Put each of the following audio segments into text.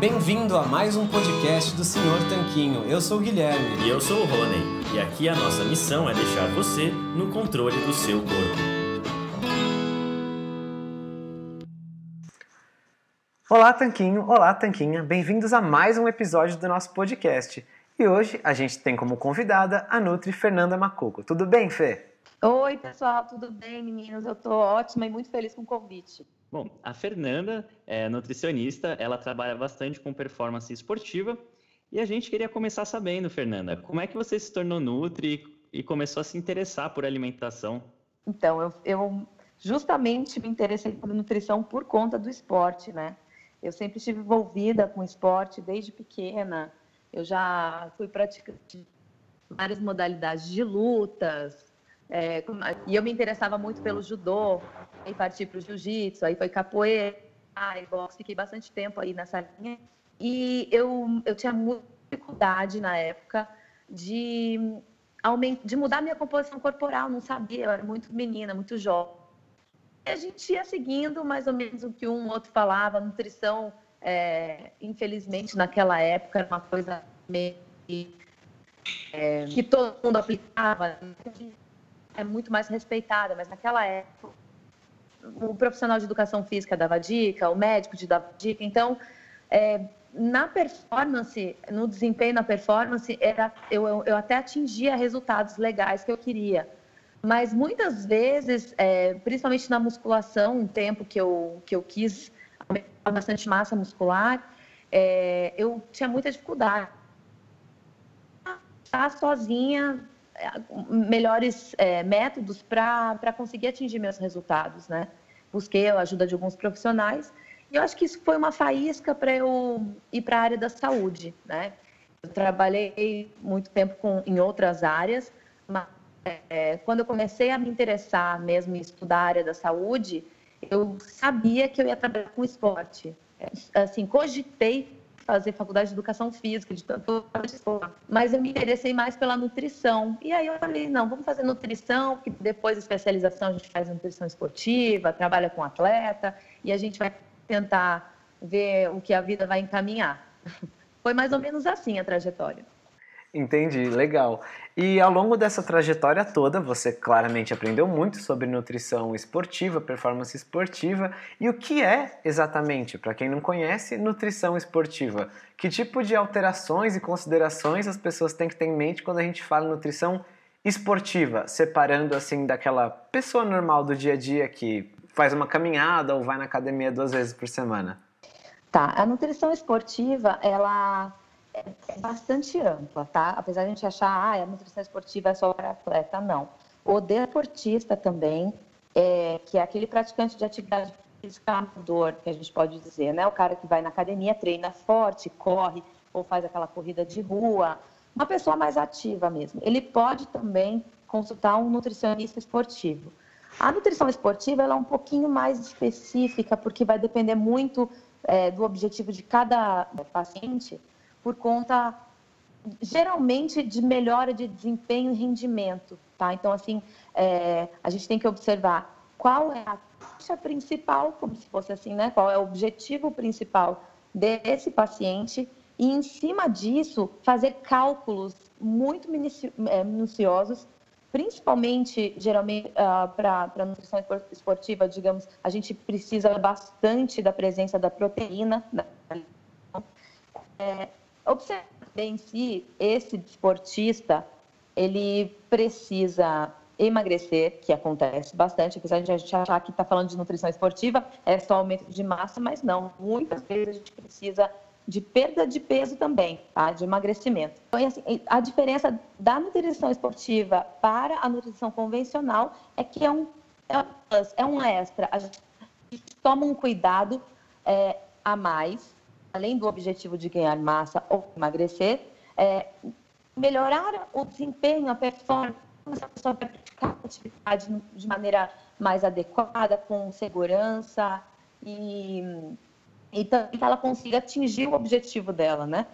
Bem-vindo a mais um podcast do Senhor Tanquinho. Eu sou o Guilherme. E eu sou o Rony. E aqui a nossa missão é deixar você no controle do seu corpo. Olá, Tanquinho. Olá, Tanquinha. Bem-vindos a mais um episódio do nosso podcast. E hoje a gente tem como convidada a Nutri Fernanda Macuco. Tudo bem, Fê? Oi, pessoal, tudo bem, meninos? Eu tô ótima e muito feliz com o convite. Bom, a Fernanda é nutricionista, ela trabalha bastante com performance esportiva e a gente queria começar sabendo, Fernanda, como é que você se tornou Nutri e começou a se interessar por alimentação? Então, eu, eu justamente me interessei por nutrição por conta do esporte, né? Eu sempre estive envolvida com esporte desde pequena, eu já fui praticante várias modalidades de lutas, é, e eu me interessava muito pelo judô, aí parti para o jiu-jitsu, aí foi capoeira, aí boxe, fiquei bastante tempo aí nessa linha. E eu, eu tinha muita dificuldade na época de, de mudar minha composição corporal, não sabia, eu era muito menina, muito jovem. E a gente ia seguindo mais ou menos o que um outro falava, nutrição é, infelizmente, naquela época era uma coisa meio é, que todo mundo aplicava, é muito mais respeitada, mas naquela época o profissional de educação física dava dica, o médico dava dica, então é, na performance, no desempenho na performance, era, eu, eu, eu, até atingia resultados legais que eu queria. Mas muitas vezes, é, principalmente na musculação, um tempo que eu, que eu quis bastante massa muscular, é, eu tinha muita dificuldade. Estar sozinha, é, melhores é, métodos para conseguir atingir meus resultados, né? Busquei a ajuda de alguns profissionais e eu acho que isso foi uma faísca para eu ir para a área da saúde, né? Eu trabalhei muito tempo com, em outras áreas, mas é, quando eu comecei a me interessar mesmo em estudar a área da saúde, eu sabia que eu ia trabalhar com esporte. Assim, cogitei fazer faculdade de educação física, de tanto mas eu me interessei mais pela nutrição. E aí eu falei, não, vamos fazer nutrição, porque depois especialização a gente faz nutrição esportiva, trabalha com atleta, e a gente vai tentar ver o que a vida vai encaminhar. Foi mais ou menos assim a trajetória. Entendi, legal. E ao longo dessa trajetória toda, você claramente aprendeu muito sobre nutrição esportiva, performance esportiva. E o que é exatamente, para quem não conhece, nutrição esportiva? Que tipo de alterações e considerações as pessoas têm que ter em mente quando a gente fala em nutrição esportiva, separando assim daquela pessoa normal do dia a dia que faz uma caminhada ou vai na academia duas vezes por semana? Tá, a nutrição esportiva, ela é bastante ampla, tá? Apesar de a gente achar, ah, a nutrição esportiva é só para atleta, não. O deportista também, é, que é aquele praticante de atividade física amador, que a gente pode dizer, né? O cara que vai na academia, treina forte, corre, ou faz aquela corrida de rua, uma pessoa mais ativa mesmo. Ele pode também consultar um nutricionista esportivo. A nutrição esportiva ela é um pouquinho mais específica, porque vai depender muito é, do objetivo de cada paciente, por conta geralmente de melhora de desempenho e rendimento, tá? Então assim, é, a gente tem que observar qual é a taxa principal, como se fosse assim, né? Qual é o objetivo principal desse paciente e em cima disso fazer cálculos muito é, minuciosos, principalmente geralmente uh, para a nutrição esportiva, digamos, a gente precisa bastante da presença da proteína. É, Observe em si, esse esportista, ele precisa emagrecer, que acontece bastante, apesar de a gente achar que está falando de nutrição esportiva, é só aumento de massa, mas não. Muitas vezes a gente precisa de perda de peso também, tá? de emagrecimento. Então, assim, a diferença da nutrição esportiva para a nutrição convencional é que é um, é um, é um extra. A gente toma um cuidado é, a mais, além do objetivo de ganhar massa ou emagrecer, é, melhorar o desempenho, a performance, a pessoa vai praticar a atividade de maneira mais adequada, com segurança e e que ela consiga atingir o objetivo dela, né?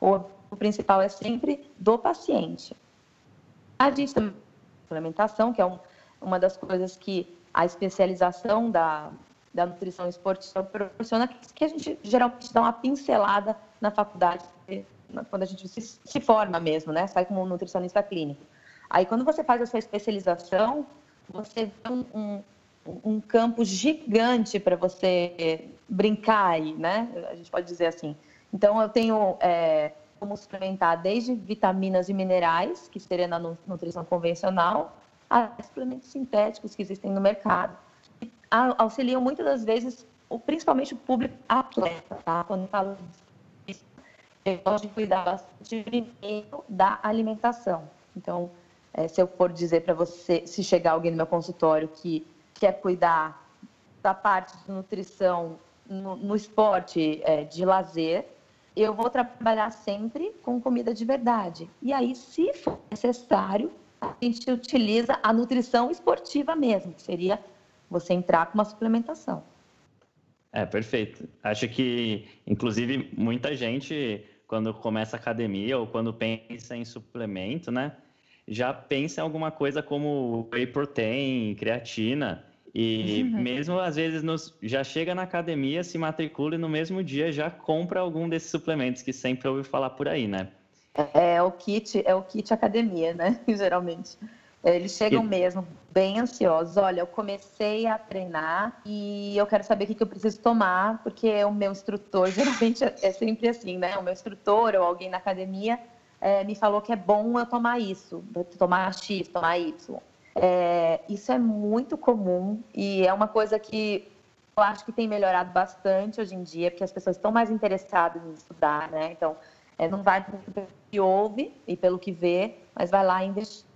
O, o principal é sempre do paciente. A gente também suplementação, que é um, uma das coisas que a especialização da, da nutrição esportiva proporciona, que a gente geralmente dá uma pincelada na faculdade, quando a gente se, se forma mesmo, né? Sai como nutricionista clínico. Aí, quando você faz a sua especialização, você vê um, um um campo gigante para você brincar aí, né? A gente pode dizer assim. Então, eu tenho é, como suplementar desde vitaminas e minerais, que seria na nutrição convencional, a suplementos sintéticos que existem no mercado. Auxiliam muitas das vezes, principalmente o público atleta, tá? Quando falo disso, eu gosto de cuidar bastante primeiro da alimentação. Então, é, se eu for dizer para você, se chegar alguém no meu consultório que quer cuidar da parte de nutrição no, no esporte é, de lazer, eu vou trabalhar sempre com comida de verdade. E aí, se for necessário, a gente utiliza a nutrição esportiva mesmo, que seria você entrar com uma suplementação. É, perfeito. Acho que, inclusive, muita gente, quando começa academia ou quando pensa em suplemento, né, já pensa em alguma coisa como whey protein, creatina. E uhum. mesmo às vezes nos, já chega na academia, se matricula e no mesmo dia já compra algum desses suplementos que sempre ouve falar por aí, né? É, é o kit, é o kit academia, né? Geralmente. Eles chegam e... mesmo bem ansiosos. Olha, eu comecei a treinar e eu quero saber o que, que eu preciso tomar, porque o meu instrutor, geralmente é sempre assim, né? O meu instrutor ou alguém na academia é, me falou que é bom eu tomar isso, tomar X, tomar Y. É, isso é muito comum e é uma coisa que eu acho que tem melhorado bastante hoje em dia, porque as pessoas estão mais interessadas em estudar, né? Então, é, não vai pelo que ouve e pelo que vê, mas vai lá e investiga.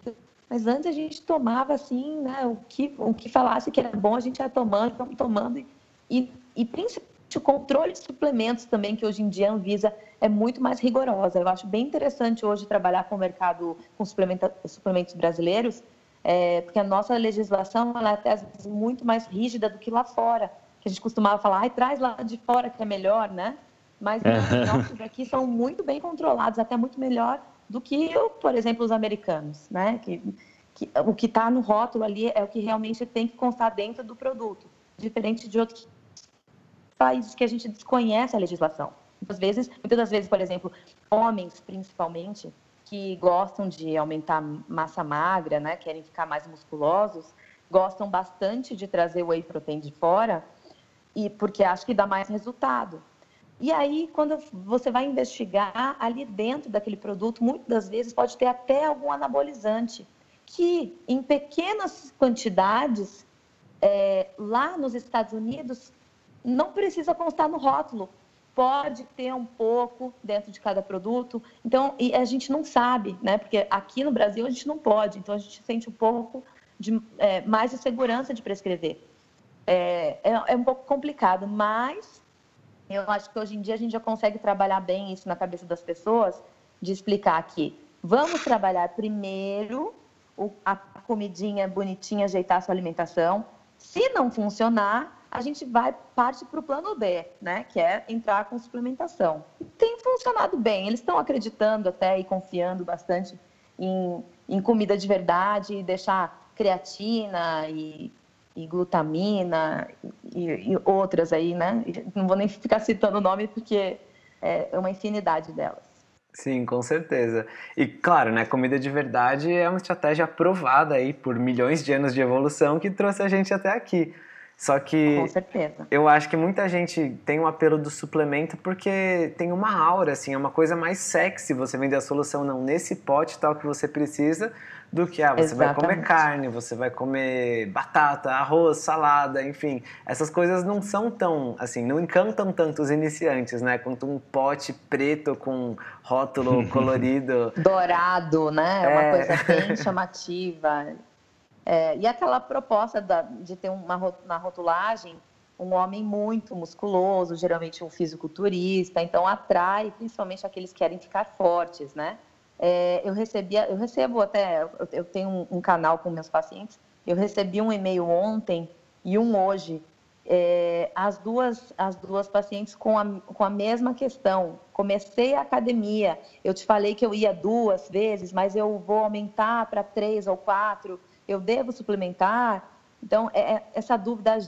Mas antes a gente tomava assim, né? O que, o que falasse que era bom, a gente ia tomando, vamos tomando. E, e principalmente o controle de suplementos também, que hoje em dia a Anvisa é muito mais rigorosa. Eu acho bem interessante hoje trabalhar com o mercado com suplementos brasileiros, é, porque a nossa legislação ela é até às vezes muito mais rígida do que lá fora, que a gente costumava falar, ai, traz lá de fora que é melhor, né? Mas os nossos aqui são muito bem controlados, até muito melhor do que, por exemplo, os americanos, né? Que, que o que está no rótulo ali é o que realmente tem que constar dentro do produto, diferente de outros países que a gente desconhece a legislação. Muitas vezes, muitas das vezes, por exemplo, homens principalmente, que gostam de aumentar massa magra, né, querem ficar mais musculosos, gostam bastante de trazer whey protein de fora, e porque acho que dá mais resultado. E aí, quando você vai investigar ali dentro daquele produto, muitas das vezes pode ter até algum anabolizante, que em pequenas quantidades, é, lá nos Estados Unidos, não precisa constar no rótulo, pode ter um pouco dentro de cada produto. Então, e a gente não sabe, né? Porque aqui no Brasil a gente não pode, então a gente sente um pouco de, é, mais de segurança de prescrever. É, é, é, um pouco complicado, mas eu acho que hoje em dia a gente já consegue trabalhar bem isso na cabeça das pessoas, de explicar que vamos trabalhar primeiro a comidinha bonitinha, ajeitar a sua alimentação. Se não funcionar, a gente vai parte para o plano B, né, que é entrar com suplementação. Tem funcionado bem, eles estão acreditando até e confiando bastante em, em comida de verdade, e deixar creatina e, e glutamina e, e, outras aí, né? Não vou nem ficar citando o nome porque é uma infinidade delas. Sim, com certeza. E claro, né, comida de verdade é uma estratégia aprovada aí por milhões de anos de evolução que trouxe a gente até aqui. Só que Com certeza. eu acho que muita gente tem um apelo do suplemento porque tem uma aura, assim, é uma coisa mais sexy você vender a solução não nesse pote tal que você precisa, do que ah, você vai comer Exatamente. carne, você vai comer batata, arroz, salada, enfim. Essas coisas não são tão, assim, não encantam tanto os iniciantes, né? Quanto um pote preto com rótulo colorido. Dourado, né? É uma É. coisa bem chamativa. É, e aquela proposta da- de ter uma, na rotulagem um homem muito musculoso, geralmente um fisiculturista, então atrai principalmente aqueles que querem ficar fortes, né? É, eu recebia, eu recebo até, eu tenho um, um canal com meus pacientes, eu recebi um e-mail ontem e um hoje, é, as duas as duas pacientes com a, com a mesma questão. Comecei a academia, eu te falei que eu ia duas vezes, mas eu vou aumentar para três ou quatro. Eu devo suplementar? Então, é- é- essa dúvida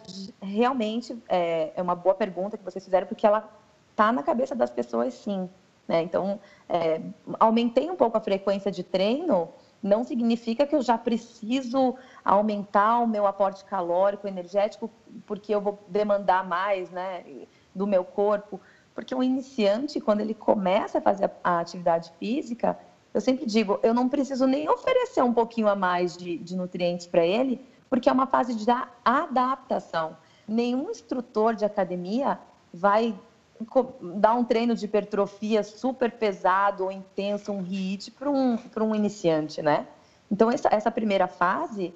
realmente é, é uma boa pergunta que vocês fizeram, porque ela está na cabeça das pessoas, sim. né? Então, é, aumentei um pouco a frequência de treino, não significa que eu já preciso aumentar o meu aporte calórico, energético, porque eu vou demandar mais né, do meu corpo. Porque o iniciante, quando ele começa a fazer a atividade física, eu sempre digo, eu não preciso nem oferecer um pouquinho a mais de, de nutrientes para ele, porque é uma fase de adaptação. Nenhum instrutor de academia vai dar um treino de hipertrofia super pesado ou intenso, um HIIT, para um, um iniciante, né? Então, essa, essa primeira fase,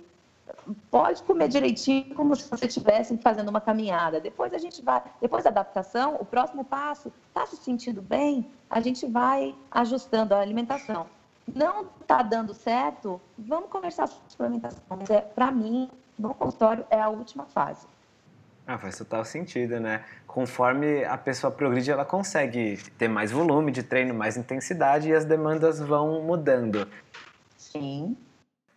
pode comer direitinho como se você estivesse fazendo uma caminhada. Depois a gente vai, depois da adaptação, o próximo passo, está se sentindo bem, a gente vai ajustando a alimentação. Não está dando certo, vamos conversar sobre suplementação. Mas é, para mim, no consultório é a última fase. Ah, faz total sentido, né? Conforme a pessoa progride, ela consegue ter mais volume de treino, mais intensidade e as demandas vão mudando. Sim.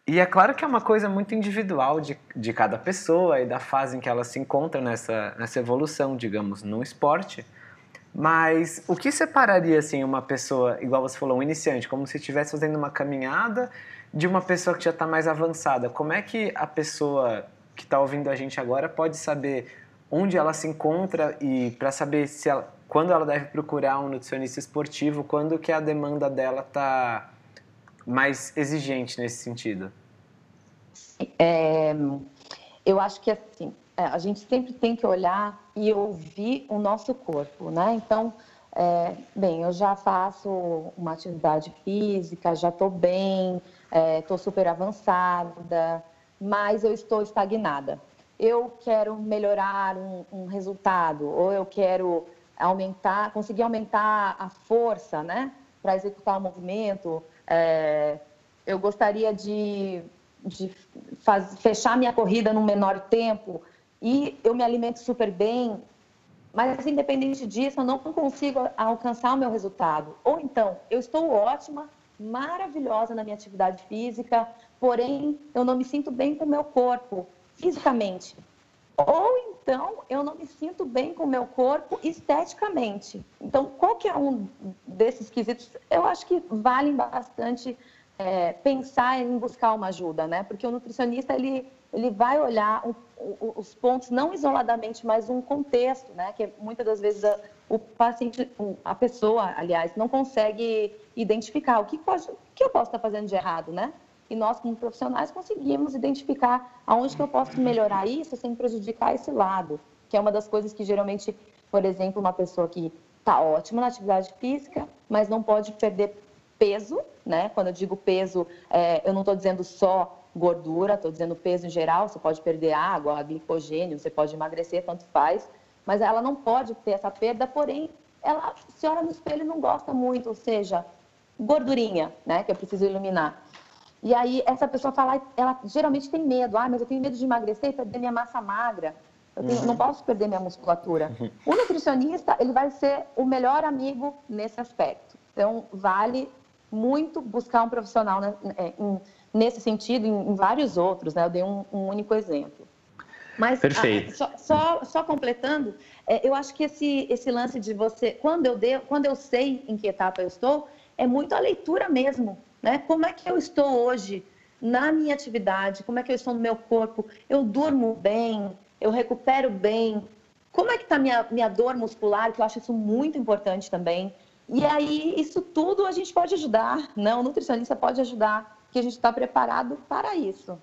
E é claro que é uma coisa muito individual de, de cada pessoa e da fase em que ela se encontra nessa, nessa evolução, digamos, no esporte. Mas o que separaria, assim, uma pessoa, igual você falou, um iniciante, como se estivesse fazendo uma caminhada, de uma pessoa que já está mais avançada? Como é que a pessoa que está ouvindo a gente agora pode saber onde ela se encontra e para saber se ela, quando ela deve procurar um nutricionista esportivo, quando que a demanda dela está mais exigente nesse sentido? É, eu acho que assim, é, a gente sempre tem que olhar e ouvir o nosso corpo, né? Então, é, bem, eu já faço uma atividade física, já estou bem, estou super avançada, mas eu estou estagnada. Eu quero melhorar um, um resultado, ou eu quero aumentar, conseguir aumentar a força, né? Para executar o movimento. É, eu gostaria de, de faz, fechar minha corrida num menor tempo e eu me alimento super bem, mas independente disso, eu não consigo alcançar o meu resultado. Ou então, eu estou ótima, maravilhosa na minha atividade física, porém eu não me sinto bem com o meu corpo fisicamente. Ou então eu não me sinto bem com o meu corpo esteticamente. Então, qualquer um desses quesitos, eu acho que valem bastante é, pensar em buscar uma ajuda, né? Porque o nutricionista ele ele vai olhar o, o, os pontos não isoladamente, mas um contexto, né? Que muitas das vezes a, o paciente, a pessoa, aliás, não consegue identificar o que pode, o que eu posso estar fazendo de errado, né? E nós, como profissionais, conseguimos identificar aonde que eu posso melhorar isso sem prejudicar esse lado, que é uma das coisas que geralmente, por exemplo, uma pessoa que está ótima na atividade física, mas não pode perder peso, né? Quando eu digo peso, é, eu não estou dizendo só gordura, estou dizendo peso em geral, você pode perder água, glicogênio, você pode emagrecer, tanto faz, mas ela não pode ter essa perda, porém, ela se olha no espelho e não gosta muito, ou seja, gordurinha, né? Que eu preciso eliminar. E aí essa pessoa fala, ela geralmente tem medo, ah, mas eu tenho medo de emagrecer e perder minha massa magra. Eu tenho, não posso perder minha musculatura. O nutricionista, ele vai ser o melhor amigo nesse aspecto. Então, vale muito buscar um profissional né, em, nesse sentido, em, em, vários outros, né? Eu dei um, um único exemplo. Mas, Perfeito. A, só, só, só, completando, é, eu acho que esse, esse lance de você, quando eu, de, quando eu sei em que etapa eu estou, é muito a leitura mesmo, né? Como é que eu estou hoje na minha atividade? Como é que eu estou no meu corpo? Eu durmo bem? eu recupero bem, como é que está minha, minha dor muscular, que eu acho isso muito importante também. E aí, isso tudo a gente pode ajudar, né? O nutricionista pode ajudar, que a gente está preparado para isso.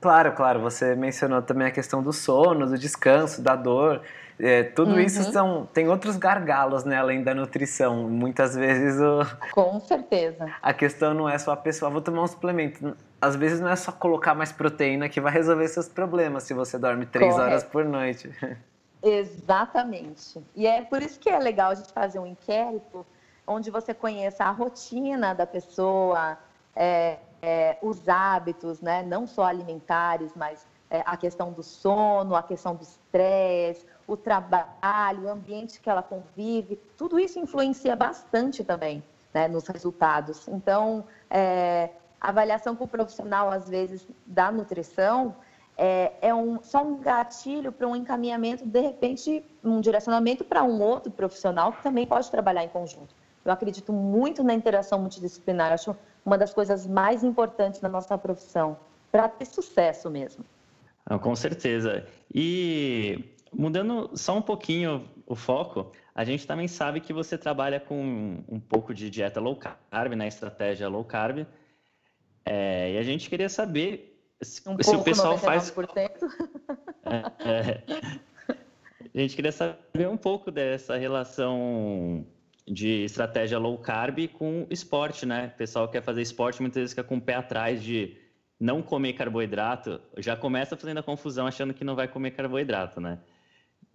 Claro, claro. Você mencionou também a questão do sono, do descanso, da dor. É, tudo uhum. isso são, tem outros gargalos, né, além da nutrição. Muitas vezes o... Com certeza. A questão não é só a pessoa, vou tomar um suplemento. Às vezes não é só colocar mais proteína que vai resolver seus problemas se você dorme três Correto. horas por noite. Exatamente. E é por isso que é legal a gente fazer um inquérito onde você conheça a rotina da pessoa, é, é, os hábitos, né? não só alimentares, mas é, a questão do sono, a questão do estresse, o trabalho, o ambiente que ela convive, tudo isso influencia bastante também né, nos resultados. Então, é, avaliação o profissional, às vezes, da nutrição, é, é um, só um gatilho para um encaminhamento, de repente, um direcionamento para um outro profissional que também pode trabalhar em conjunto. Eu acredito muito na interação multidisciplinar, acho uma das coisas mais importantes na nossa profissão, para ter sucesso mesmo. Com certeza. E mudando só um pouquinho o foco, a gente também sabe que você trabalha com um pouco de dieta low carb, né? Estratégia low carb. É, e a gente queria saber se, um se o pessoal 99%. faz. É, é. A gente queria saber um pouco dessa relação de estratégia low carb com esporte, né? O pessoal quer fazer esporte muitas vezes fica com o pé atrás de não comer carboidrato, já começa fazendo a confusão achando que não vai comer carboidrato, né?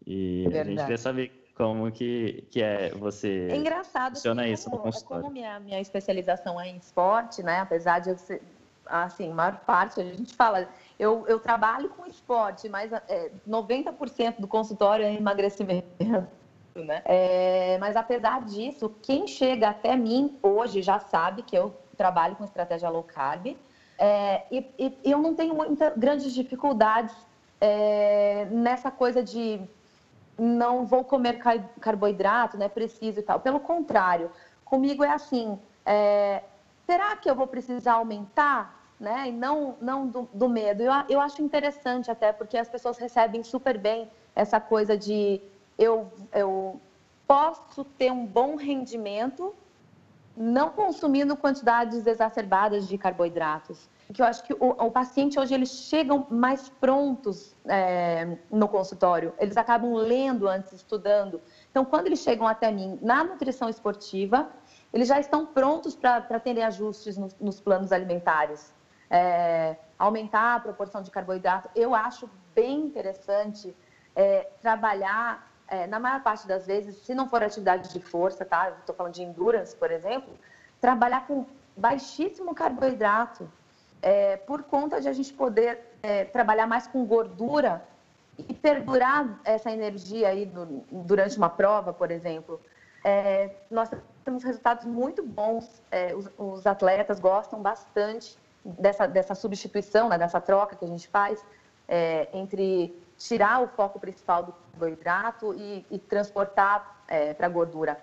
E Verdade. a gente queria saber como que, que é você é engraçado funciona como, isso no consultório. Como minha, minha especialização é em esporte, né? Apesar de eu ser, assim, maior parte, a gente fala, eu, eu trabalho com esporte, mas é, 90% do consultório é emagrecimento. Né? É, mas apesar disso, quem chega até mim hoje já sabe que eu trabalho com estratégia low carb é, e, e, eu não tenho muitas grandes dificuldades é, nessa coisa de não vou comer carboidrato, né? Preciso e tal. Pelo contrário, comigo é assim: é, será que eu vou precisar aumentar? Né? E não, não do, do medo. Eu, eu acho interessante até, porque as pessoas recebem super bem essa coisa de eu, eu posso ter um bom rendimento não consumindo quantidades exacerbadas de carboidratos. Porque eu acho que o, o paciente hoje eles chegam mais prontos é, no consultório, eles acabam lendo antes, estudando. Então, quando eles chegam até mim na nutrição esportiva, eles já estão prontos para terem ajustes nos, nos planos alimentares. É, aumentar a proporção de carboidrato. Eu acho bem interessante é, trabalhar é, na maior parte das vezes, se não for atividade de força, tá? Estou falando de endurance, por exemplo, trabalhar com baixíssimo carboidrato, é, por conta de a gente poder é, trabalhar mais com gordura e perdurar essa energia aí do, durante uma prova, por exemplo. É, nós temos resultados muito bons, é, os, os, atletas gostam bastante dessa, dessa substituição, né, dessa troca que a gente faz é, entre tirar o foco principal do carboidrato e, e transportar é, para a gordura.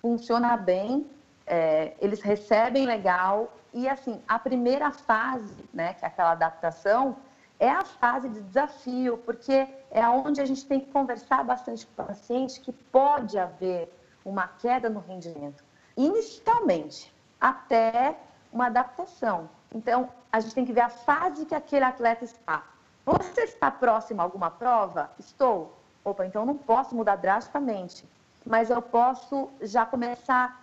Funciona bem, é, eles recebem legal e assim a primeira fase, né, que é aquela adaptação, é a fase de desafio, porque é onde a gente tem que conversar bastante com o paciente que pode haver uma queda no rendimento, inicialmente, até uma adaptação. Então, a gente tem que ver a fase que aquele atleta está. Você está próximo a alguma prova? Estou. Opa, então não posso mudar drasticamente, mas eu posso já começar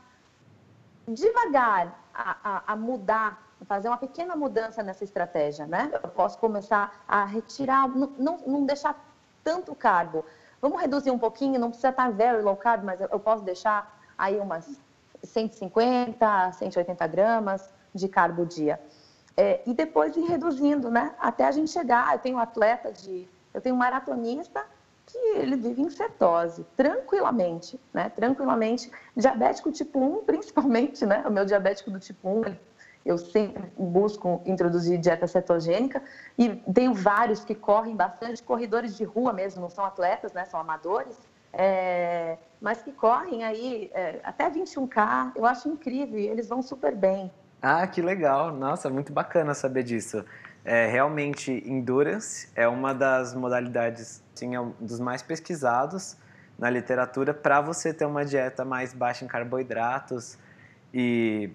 devagar a, a, a mudar, fazer uma pequena mudança nessa estratégia, né? Eu posso começar a retirar, não, não, não deixar tanto carbo. Vamos reduzir um pouquinho, não precisa estar very low carb, mas eu posso deixar aí umas 150, 180 gramas de carbo dia. É, e depois ir reduzindo, né? Até a gente chegar. Eu tenho um atleta de. Eu tenho um maratonista que ele vive em cetose, tranquilamente, né? Tranquilamente. Diabético tipo 1, principalmente, né? O meu diabético do tipo 1, eu sempre busco introduzir dieta cetogênica e tenho vários que correm bastante, corredores de rua mesmo, não são atletas, né? São amadores. É, mas que correm aí é, até 21K, eu acho incrível, eles vão super bem. Ah, que legal! Nossa, muito bacana saber disso. É, realmente, endurance é uma das modalidades, sim, é um dos mais pesquisados na literatura para você ter uma dieta mais baixa em carboidratos e,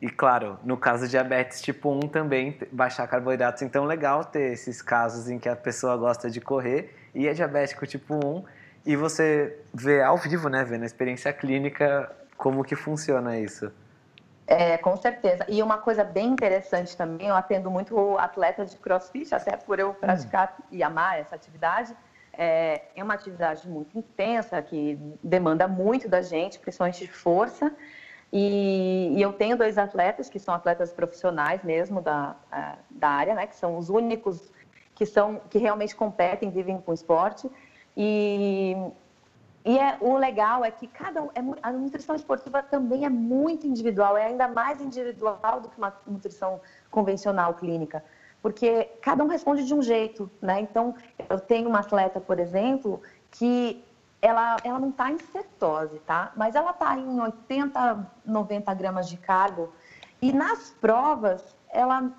e, claro, no caso de diabetes tipo 1 também baixar carboidratos. Então, legal ter esses casos em que a pessoa gosta de correr e é diabético tipo 1 e você vê ao vivo, né, vê na experiência clínica como que funciona isso. É, com certeza. E uma coisa bem interessante também, eu atendo muito atleta de crossfit, até por eu praticar hum. e amar essa atividade. É, é uma atividade muito intensa, que demanda muito da gente, principalmente de força. E, e, eu tenho dois atletas que são atletas profissionais mesmo da, da área, né, que são os únicos que são que realmente competem, vivem com esporte. E e é, o legal é que cada um, é, a nutrição esportiva também é muito individual, é ainda mais individual do que uma nutrição convencional clínica, porque cada um responde de um jeito, né? Então, eu tenho uma atleta, por exemplo, que ela, ela não está em cetose, tá? Mas ela está em 80, 90 gramas de carbo e nas provas ela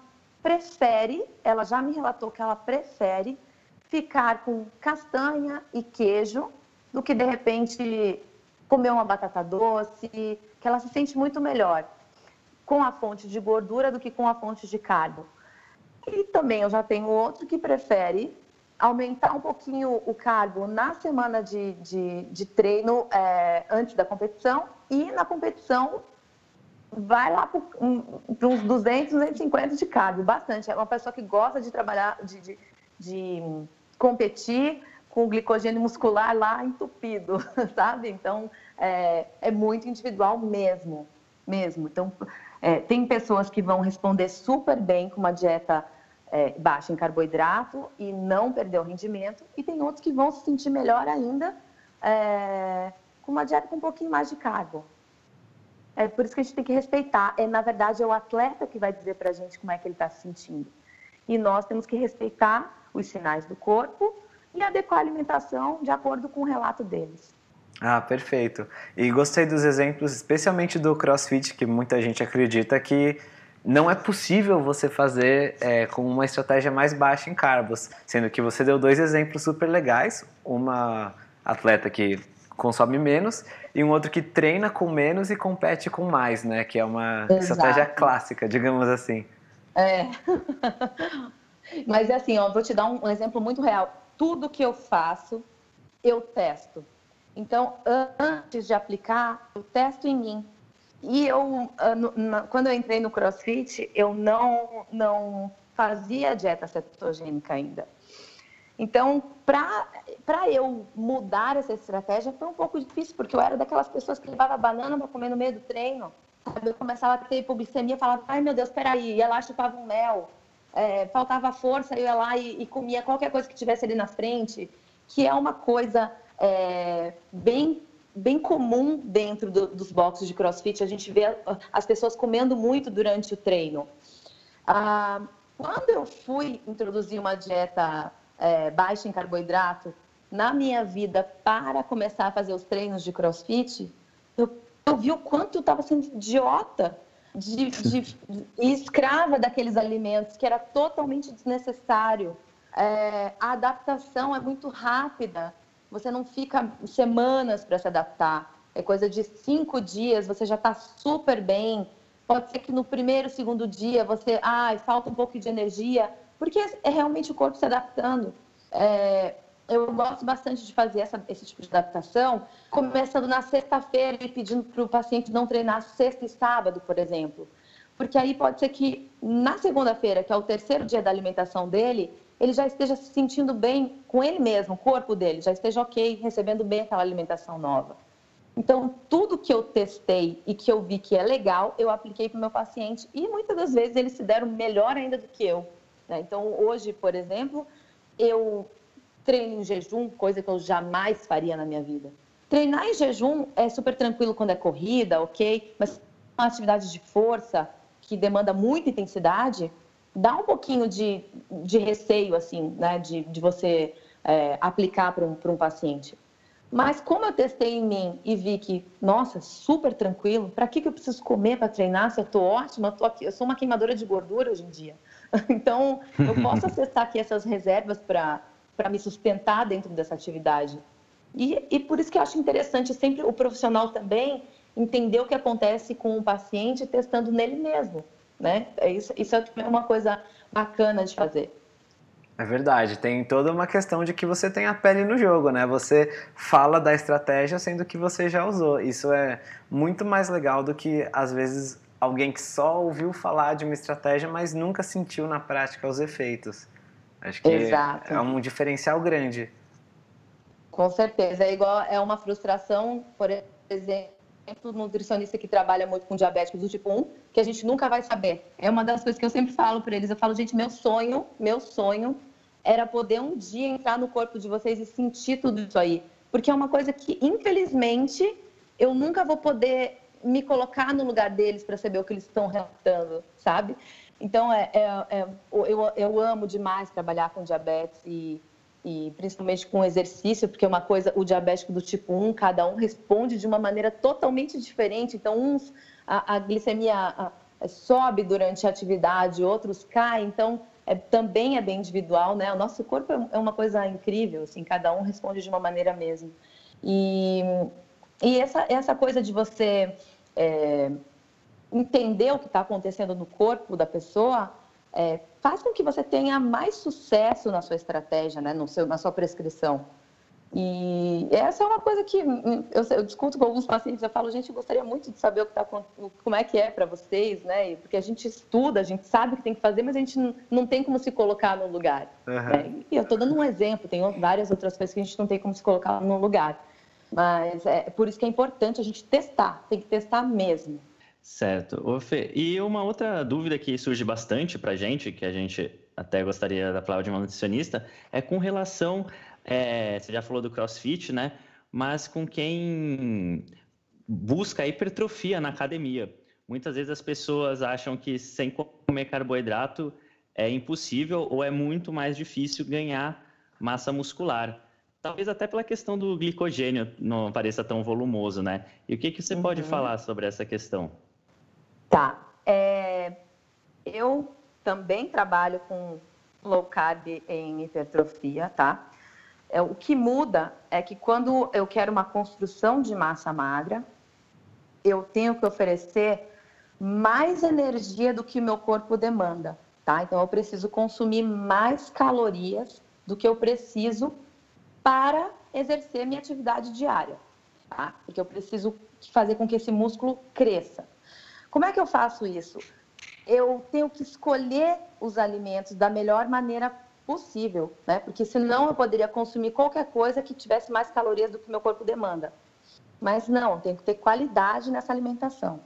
prefere, ela já me relatou que ela prefere ficar com castanha e queijo do que de repente comer uma batata doce, que ela se sente muito melhor com a fonte de gordura do que com a fonte de carbo. E também eu já tenho outro que prefere aumentar um pouquinho o carbo na semana de, de, de treino é, antes da competição e na competição vai lá para uns 200, 250 de carbo, bastante. É uma pessoa que gosta de trabalhar, de, de, de competir com o glicogênio muscular lá entupido, sabe? Então, é, é muito individual mesmo, mesmo. Então, é, tem pessoas que vão responder super bem com uma dieta é, baixa em carboidrato e não perder o rendimento, e tem outros que vão se sentir melhor ainda é, com uma dieta com um pouquinho mais de carbo. É por isso que a gente tem que respeitar. É, na verdade, é o atleta que vai dizer para a gente como é que ele está se sentindo. E nós temos que respeitar os sinais do corpo e adequar a alimentação de acordo com o relato deles. Ah, perfeito. E gostei dos exemplos, especialmente do CrossFit, que muita gente acredita que não é possível você fazer é, com uma estratégia mais baixa em carbos, sendo que você deu dois exemplos super legais, uma atleta que consome menos e um outro que treina com menos e compete com mais, né? Que é uma Exato. estratégia clássica, digamos assim. É. Mas é assim, ó, vou te dar um exemplo muito real tudo que eu faço, eu testo. Então, antes de aplicar, eu testo em mim. E eu, ah, quando eu entrei no CrossFit, eu não, não fazia dieta cetogênica ainda. Então, para eu mudar essa estratégia foi um pouco difícil, porque eu era daquelas pessoas que levava banana para comer no meio do treino. Eu começava a ter hipoglicemia, falava, ai meu Deus, peraí, ia lá chupava um mel é, faltava força, eu ia lá e, e, comia qualquer coisa que tivesse ali na frente, que é uma coisa é, bem, bem comum dentro do, dos boxes de crossfit. A gente vê as pessoas comendo muito durante o treino. Ah, quando eu fui introduzir uma dieta é, baixa em carboidrato na minha vida para começar a fazer os treinos de crossfit, eu, eu vi o quanto eu estava sendo idiota de, de, escrava daqueles alimentos, que era totalmente desnecessário. É, a adaptação é muito rápida, você não fica semanas para se adaptar. É coisa de cinco dias, você já está super bem. Pode ser que no primeiro, segundo dia você, ah, falta um pouco de energia, porque é realmente o corpo se adaptando. É, eu gosto bastante de fazer essa, esse tipo de adaptação, começando na sexta-feira e pedindo para o paciente não treinar sexta e sábado, por exemplo. Porque aí pode ser que na segunda-feira, que é o terceiro dia da alimentação dele, ele já esteja se sentindo bem com ele mesmo, o corpo dele, já esteja ok, recebendo bem aquela alimentação nova. Então, tudo que eu testei e que eu vi que é legal, eu apliquei para o meu paciente e muitas das vezes eles se deram melhor ainda do que eu. Né? Então, hoje, por exemplo, eu treino em jejum, coisa que eu jamais faria na minha vida. Treinar em jejum é super tranquilo quando é corrida, ok, mas uma atividade de força que demanda muita intensidade, dá um pouquinho de, de receio, assim, né, de, de você é, aplicar para um, um paciente. Mas como eu testei em mim e vi que, nossa, super tranquilo, para que, que eu preciso comer para treinar se eu estou ótima? Eu, tô aqui, eu sou uma queimadora de gordura hoje em dia. Então, eu posso acessar aqui essas reservas para me sustentar dentro dessa atividade. E, e por isso que eu acho interessante sempre o profissional também entender o que acontece com o paciente testando nele mesmo. Né? É isso, isso é uma coisa bacana de fazer. É verdade, tem toda uma questão de que você tem a pele no jogo, né? Você fala da estratégia sendo que você já usou. Isso é muito mais legal do que, às vezes, alguém que só ouviu falar de uma estratégia, mas nunca sentiu na prática os efeitos. Acho que Exato. é um diferencial grande. Com certeza. É igual, é uma frustração, por exemplo, nutricionista que trabalha muito com diabéticos do tipo 1, que a gente nunca vai saber. É uma das coisas que eu sempre falo para eles. Eu falo, gente, meu sonho, meu sonho era poder um dia entrar no corpo de vocês e sentir tudo isso aí. Porque é uma coisa que, infelizmente, eu nunca vou poder me colocar no lugar deles para saber o que eles estão relatando, sabe? Então, é, é, é, eu, eu amo demais trabalhar com diabetes e e principalmente com exercício, porque uma coisa, o diabético do tipo 1, cada um responde de uma maneira totalmente diferente. Então, uns, a, a glicemia a, a, sobe durante a atividade, outros caem. Então, é, também é bem individual, né? O nosso corpo é, é uma coisa incrível, assim, cada um responde de uma maneira mesmo. E, e essa, essa coisa de você é, entender o que está acontecendo no corpo da pessoa é, faz com que você tenha mais sucesso na sua estratégia, né, no seu, na sua prescrição. E essa é uma coisa que hum, eu, eu, discuto com alguns pacientes. Eu falo, gente, eu gostaria muito de saber o que tá, como é que é para vocês, né? Porque a gente estuda, a gente sabe o que tem que fazer, mas a gente não, não tem como se colocar no lugar. Uhum. Né? E eu estou dando um exemplo. Tem várias outras coisas que a gente não tem como se colocar no lugar. Mas é por isso que é importante a gente testar. Tem que testar mesmo. Certo. Ô, Fê, e uma outra dúvida que surge bastante para a gente, que a gente até gostaria da palavra de uma nutricionista, é com relação, é, você já falou do crossfit, né? Mas com quem busca hipertrofia na academia. Muitas vezes as pessoas acham que sem comer carboidrato é impossível ou é muito mais difícil ganhar massa muscular. Talvez até pela questão do glicogênio não pareça tão volumoso, né? E o que, que você uhum. pode falar sobre essa questão? Tá. É, eu também trabalho com low carb em hipertrofia, tá? É, o que muda é que quando eu quero uma construção de massa magra, eu tenho que oferecer mais energia do que meu corpo demanda, tá? Então eu preciso consumir mais calorias do que eu preciso para exercer minha atividade diária, tá? Porque eu preciso fazer com que esse músculo cresça. Como é que eu faço isso? Eu tenho que escolher os alimentos da melhor maneira possível, né? Porque senão eu poderia consumir qualquer coisa que tivesse mais calorias do que meu corpo demanda. Mas não, tem que ter qualidade nessa alimentação.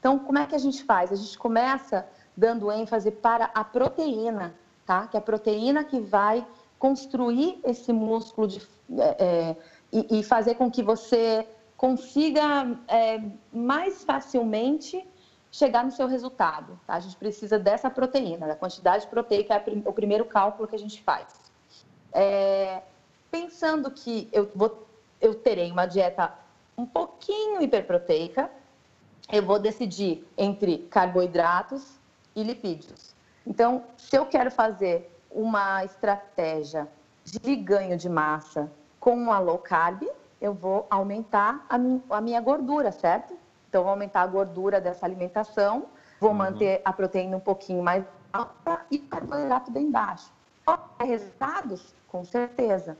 Então, como é que a gente faz? A gente começa dando ênfase para a proteína, tá? Que é a proteína que vai construir esse músculo de, é, é, e, e, fazer com que você consiga é, mais facilmente chegar no seu resultado. Tá? A gente precisa dessa proteína, da quantidade proteica é o primeiro cálculo que a gente faz. É, pensando que eu, vou, eu terei uma dieta um pouquinho hiperproteica, eu vou decidir entre carboidratos e lipídios. Então, se eu quero fazer uma estratégia de ganho de massa com a low carb, eu vou aumentar a minha gordura, certo? Então, vou aumentar a gordura dessa alimentação, vou uhum. manter a proteína um pouquinho mais alta e o carboidrato bem baixo. Resultados? Com certeza.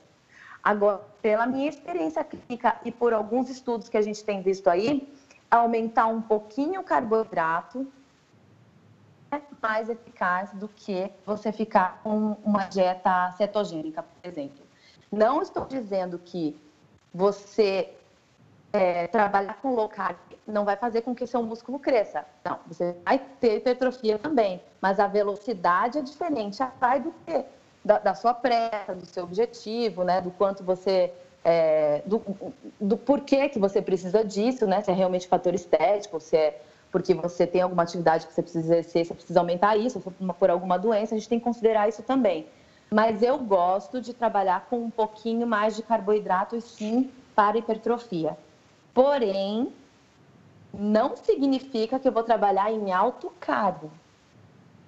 Agora, pela minha experiência clínica e por alguns estudos que a gente tem visto aí, aumentar um pouquinho o carboidrato é mais eficaz do que você ficar com uma dieta cetogênica, por exemplo. Não estou dizendo que você é, trabalhar com low carb não vai fazer com que seu músculo cresça. Não, você vai ter hipertrofia também, mas a velocidade é diferente. Vai do que? Da, da, sua pressa, do seu objetivo, né? Do quanto você... É, do, do porquê que você precisa disso, né? Se é realmente fator estético, se é porque você tem alguma atividade que você precisa exercer, você precisa aumentar isso, por, alguma doença, a gente tem que considerar isso também. Mas eu gosto de trabalhar com um pouquinho mais de carboidrato sim para hipertrofia. Porém, não significa que eu vou trabalhar em alto carbo.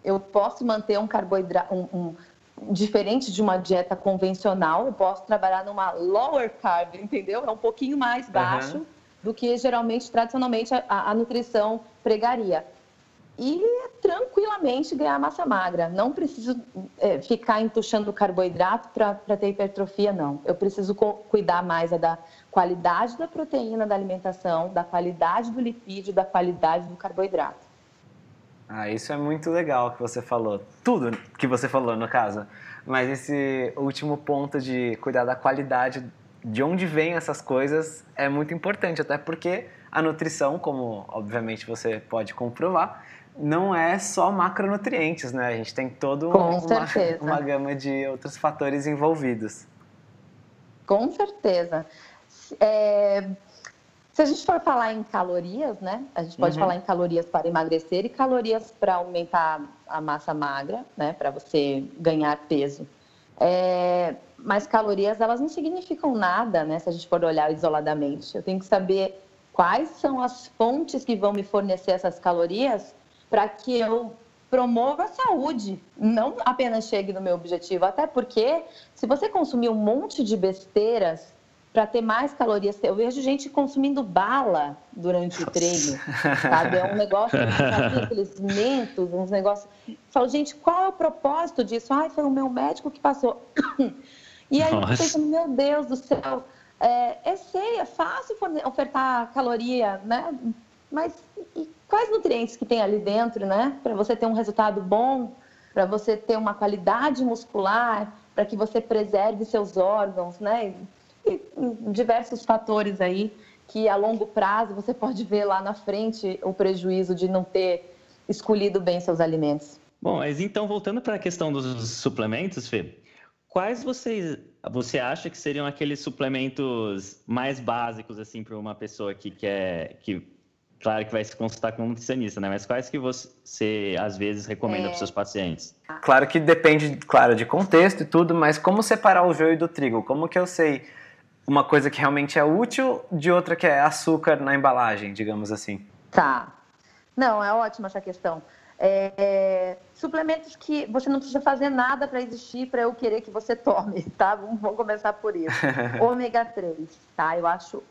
Eu posso manter um carboidrato, um, um, diferente de uma dieta convencional, eu posso trabalhar numa lower carb, entendeu? É um pouquinho mais baixo uhum. do que geralmente, tradicionalmente, a, a nutrição pregaria. E tranquilamente ganhar massa magra. Não preciso é, ficar entuchando carboidrato para ter hipertrofia, não. Eu preciso cuidar mais da qualidade da proteína da alimentação, da qualidade do lipídio, da qualidade do carboidrato. Ah, isso é muito legal que você falou. Tudo que você falou, no caso. Mas esse último ponto de cuidar da qualidade, de onde vêm essas coisas, é muito importante. Até porque a nutrição, como obviamente você pode comprovar, não é só macronutrientes, né? A gente tem toda uma, uma gama de outros fatores envolvidos. Com certeza. É, se a gente for falar em calorias, né? A gente pode uhum. falar em calorias para emagrecer e calorias para aumentar a massa magra, né? Para você ganhar peso. É, mas calorias, elas não significam nada, né? Se a gente for olhar isoladamente. Eu tenho que saber quais são as fontes que vão me fornecer essas calorias para que eu promova a saúde, não apenas chegue no meu objetivo. Até porque, se você consumir um monte de besteiras para ter mais calorias. Eu vejo gente consumindo bala durante o treino, sabe? É um negócio, aqueles mentos, uns negócios. Eu falo, gente, qual é o propósito disso? Ai, foi o meu médico que passou. E aí Nossa. eu penso, meu Deus do céu, é, é sei, é fácil ofertar caloria, né? Mas e quais nutrientes que tem ali dentro, né? Para você ter um resultado bom, para você ter uma qualidade muscular, para que você preserve seus órgãos, né? diversos fatores aí que a longo prazo você pode ver lá na frente o prejuízo de não ter escolhido bem seus alimentos. Bom, mas então voltando para a questão dos suplementos, Fê, quais vocês você acha que seriam aqueles suplementos mais básicos assim para uma pessoa que quer que claro que vai se consultar com um nutricionista, né? Mas quais que você às vezes recomenda é... para os seus pacientes? Claro que depende, claro, de contexto e tudo, mas como separar o joio do trigo? Como que eu sei uma coisa que realmente é útil de outra que é açúcar na embalagem, digamos assim. Tá. Não, é ótima essa questão. É, é, suplementos que você não precisa fazer nada para existir para eu querer que você tome, tá? Vamos, vamos começar por isso. ômega 3, tá? Eu acho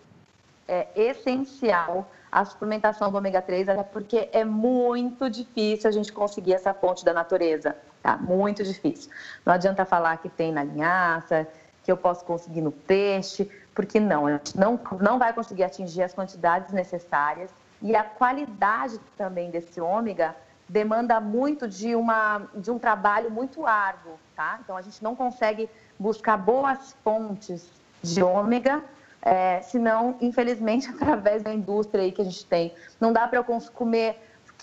é, essencial a suplementação do ômega 3, até porque é muito difícil a gente conseguir essa fonte da natureza, tá? Muito difícil. Não adianta falar que tem na linhaça, que eu posso conseguir no peixe, porque não, a gente não, não vai conseguir atingir as quantidades necessárias e a qualidade também desse ômega demanda muito de, uma, de um trabalho muito árduo, tá? Então a gente não consegue buscar boas fontes de ômega, é, senão, infelizmente, através da indústria aí que a gente tem. Não dá para eu comer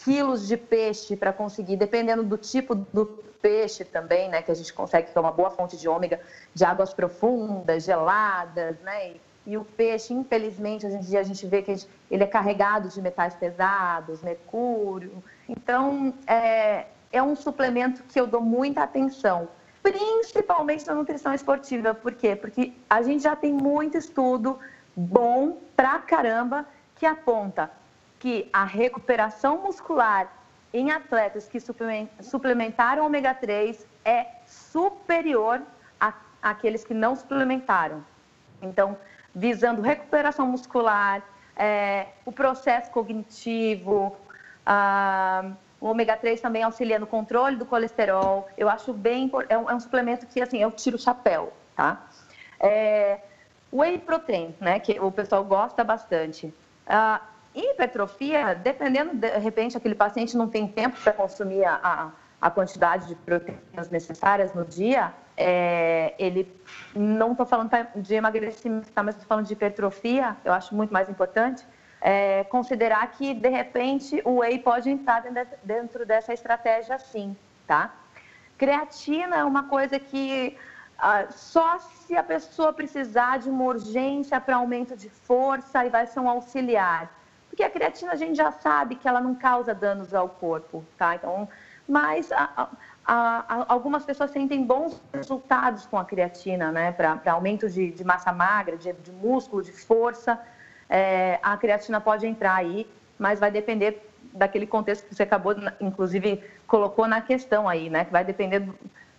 quilos de peixe para conseguir, dependendo do tipo do peixe também, né, que a gente consegue, que é uma boa fonte de ômega, de águas profundas, geladas, né, e, e o peixe, infelizmente, hoje em dia a gente vê que gente, ele é carregado de metais pesados, mercúrio, então é, é um suplemento que eu dou muita atenção, principalmente na nutrição esportiva, por quê? Porque a gente já tem muito estudo bom pra caramba que aponta que a recuperação muscular em atletas que suplementaram ômega 3 é superior àqueles que não suplementaram. Então, visando recuperação muscular, é, o processo cognitivo, a, o ômega 3 também auxilia no controle do colesterol. Eu acho bem é um, é um suplemento que assim eu tiro o chapéu, tá? É, whey protein, né, que o pessoal gosta bastante. Hipertrofia, dependendo, de repente, aquele paciente não tem tempo para consumir a, a, quantidade de proteínas necessárias no dia, é, ele, não estou falando de emagrecimento, tá, mas estou falando de hipertrofia, eu acho muito mais importante, é, considerar que, de repente, o whey pode entrar dentro dessa estratégia sim, tá? Creatina é uma coisa que ah, só se a pessoa precisar de uma urgência para aumento de força e vai ser um auxiliar. Porque a creatina a gente já sabe que ela não causa danos ao corpo, tá? Então, mas a, a, a, algumas pessoas sentem bons resultados com a creatina, né? Para aumento de, de, massa magra, de, de músculo, de força. É, a creatina pode entrar aí, mas vai depender daquele contexto que você acabou, inclusive, colocou na questão aí, né? Que vai depender do,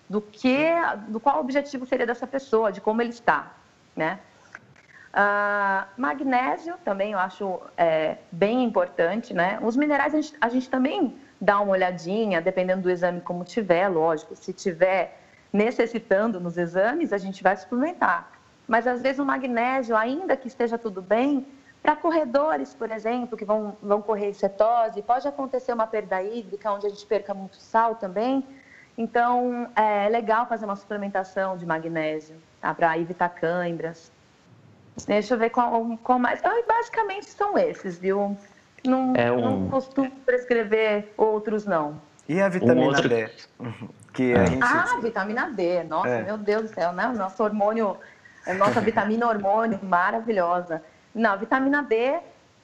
do que, do qual objetivo seria dessa pessoa, de como ele está, né? Uh, magnésio também eu acho é, bem importante, né? Os minerais a gente, a gente, também dá uma olhadinha, dependendo do exame como tiver, lógico. Se tiver necessitando nos exames, a gente vai suplementar. Mas às vezes o magnésio, ainda que esteja tudo bem, para corredores, por exemplo, que vão, vão correr cetose, pode acontecer uma perda hídrica, onde a gente perca muito sal também. Então, é legal fazer uma suplementação de magnésio, tá? Para evitar câimbras. Deixa eu ver qual, qual mais. Ah, basicamente são esses, viu? Não, é um... não costumo prescrever outros, não. E a vitamina um outro... D? Que a gente... Ah, vitamina D. Nossa, é. meu Deus do céu, né? O nosso hormônio, a nossa vitamina hormônio maravilhosa. Não, vitamina D,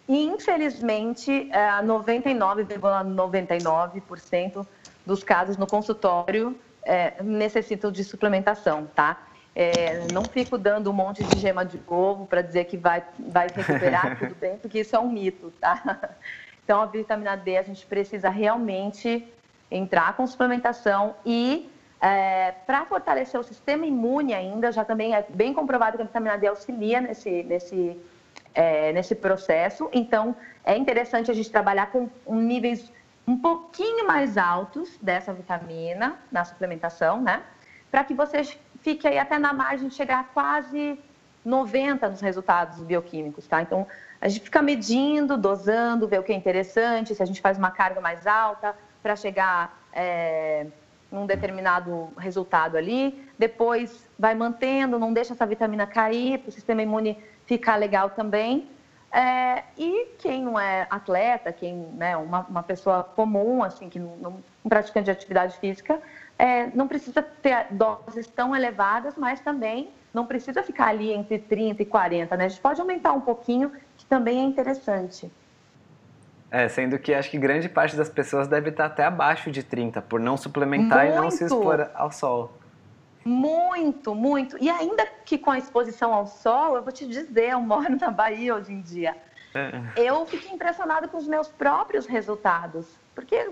infelizmente, é 99,99% dos casos no consultório é, necessitam de suplementação, tá? É, não fico dando um monte de gema de ovo para dizer que vai, vai recuperar tudo bem, porque isso é um mito, tá? Então, a vitamina D, a gente precisa realmente entrar com suplementação e é, para fortalecer o sistema imune ainda, já também é bem comprovado que a vitamina D auxilia nesse, nesse, é, nesse processo. Então, é interessante a gente trabalhar com níveis um pouquinho mais altos dessa vitamina na suplementação, né? Para que você fique aí até na margem de chegar quase 90 nos resultados bioquímicos, tá? Então, a gente fica medindo, dosando, ver o que é interessante, se a gente faz uma carga mais alta para chegar é, num determinado resultado ali. Depois vai mantendo, não deixa essa vitamina cair, para o sistema imune ficar legal também. É, e quem não é atleta, quem né, uma, uma pessoa comum, assim, que não, não praticante de atividade física, é, não precisa ter doses tão elevadas, mas também não precisa ficar ali entre 30 e 40, né? A gente pode aumentar um pouquinho, que também é interessante. É, sendo que acho que grande parte das pessoas deve estar até abaixo de 30, por não suplementar muito, e não se expor ao sol. Muito, muito. E ainda que com a exposição ao sol, eu vou te dizer, eu moro na Bahia hoje em dia. É. Eu fiquei impressionada com os meus próprios resultados, porque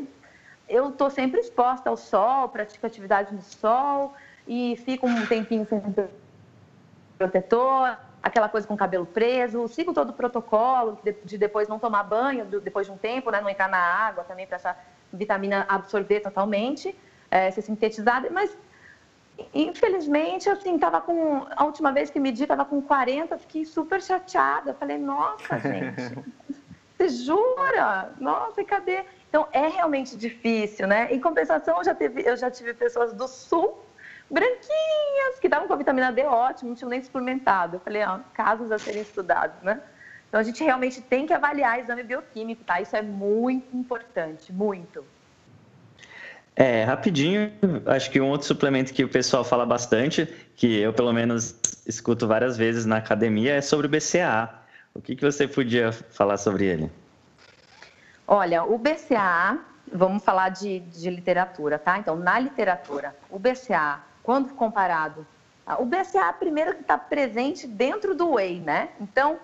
eu estou sempre exposta ao sol, pratico atividade no sol e fico um tempinho sem protetor, aquela coisa com o cabelo preso, sigo todo o protocolo de depois não tomar banho depois de um tempo, né, não entrar na água também para essa vitamina absorver totalmente, é, ser sintetizada, mas infelizmente, assim, tava com. A última vez que medi, tava com 40, fiquei super chateada. Falei, nossa, gente, você jura? Nossa, e cadê? Então, é realmente difícil, né? Em compensação, eu já, teve, eu já tive pessoas do sul, branquinhas, que estavam com a vitamina D ótimo, não tinham nem suplementado. Eu falei, ó, casos a serem estudados, né? Então, a gente realmente tem que avaliar exame bioquímico, tá? Isso é muito importante, muito. É, rapidinho, acho que um outro suplemento que o pessoal fala bastante, que eu pelo menos escuto várias vezes na academia, é sobre o BCAA. O que, que você podia falar sobre ele? Olha, o BCAA, vamos falar de, de literatura, tá? Então, na literatura, o BCAA, quando comparado, o BCAA primeiro que está presente dentro do whey, né? Então,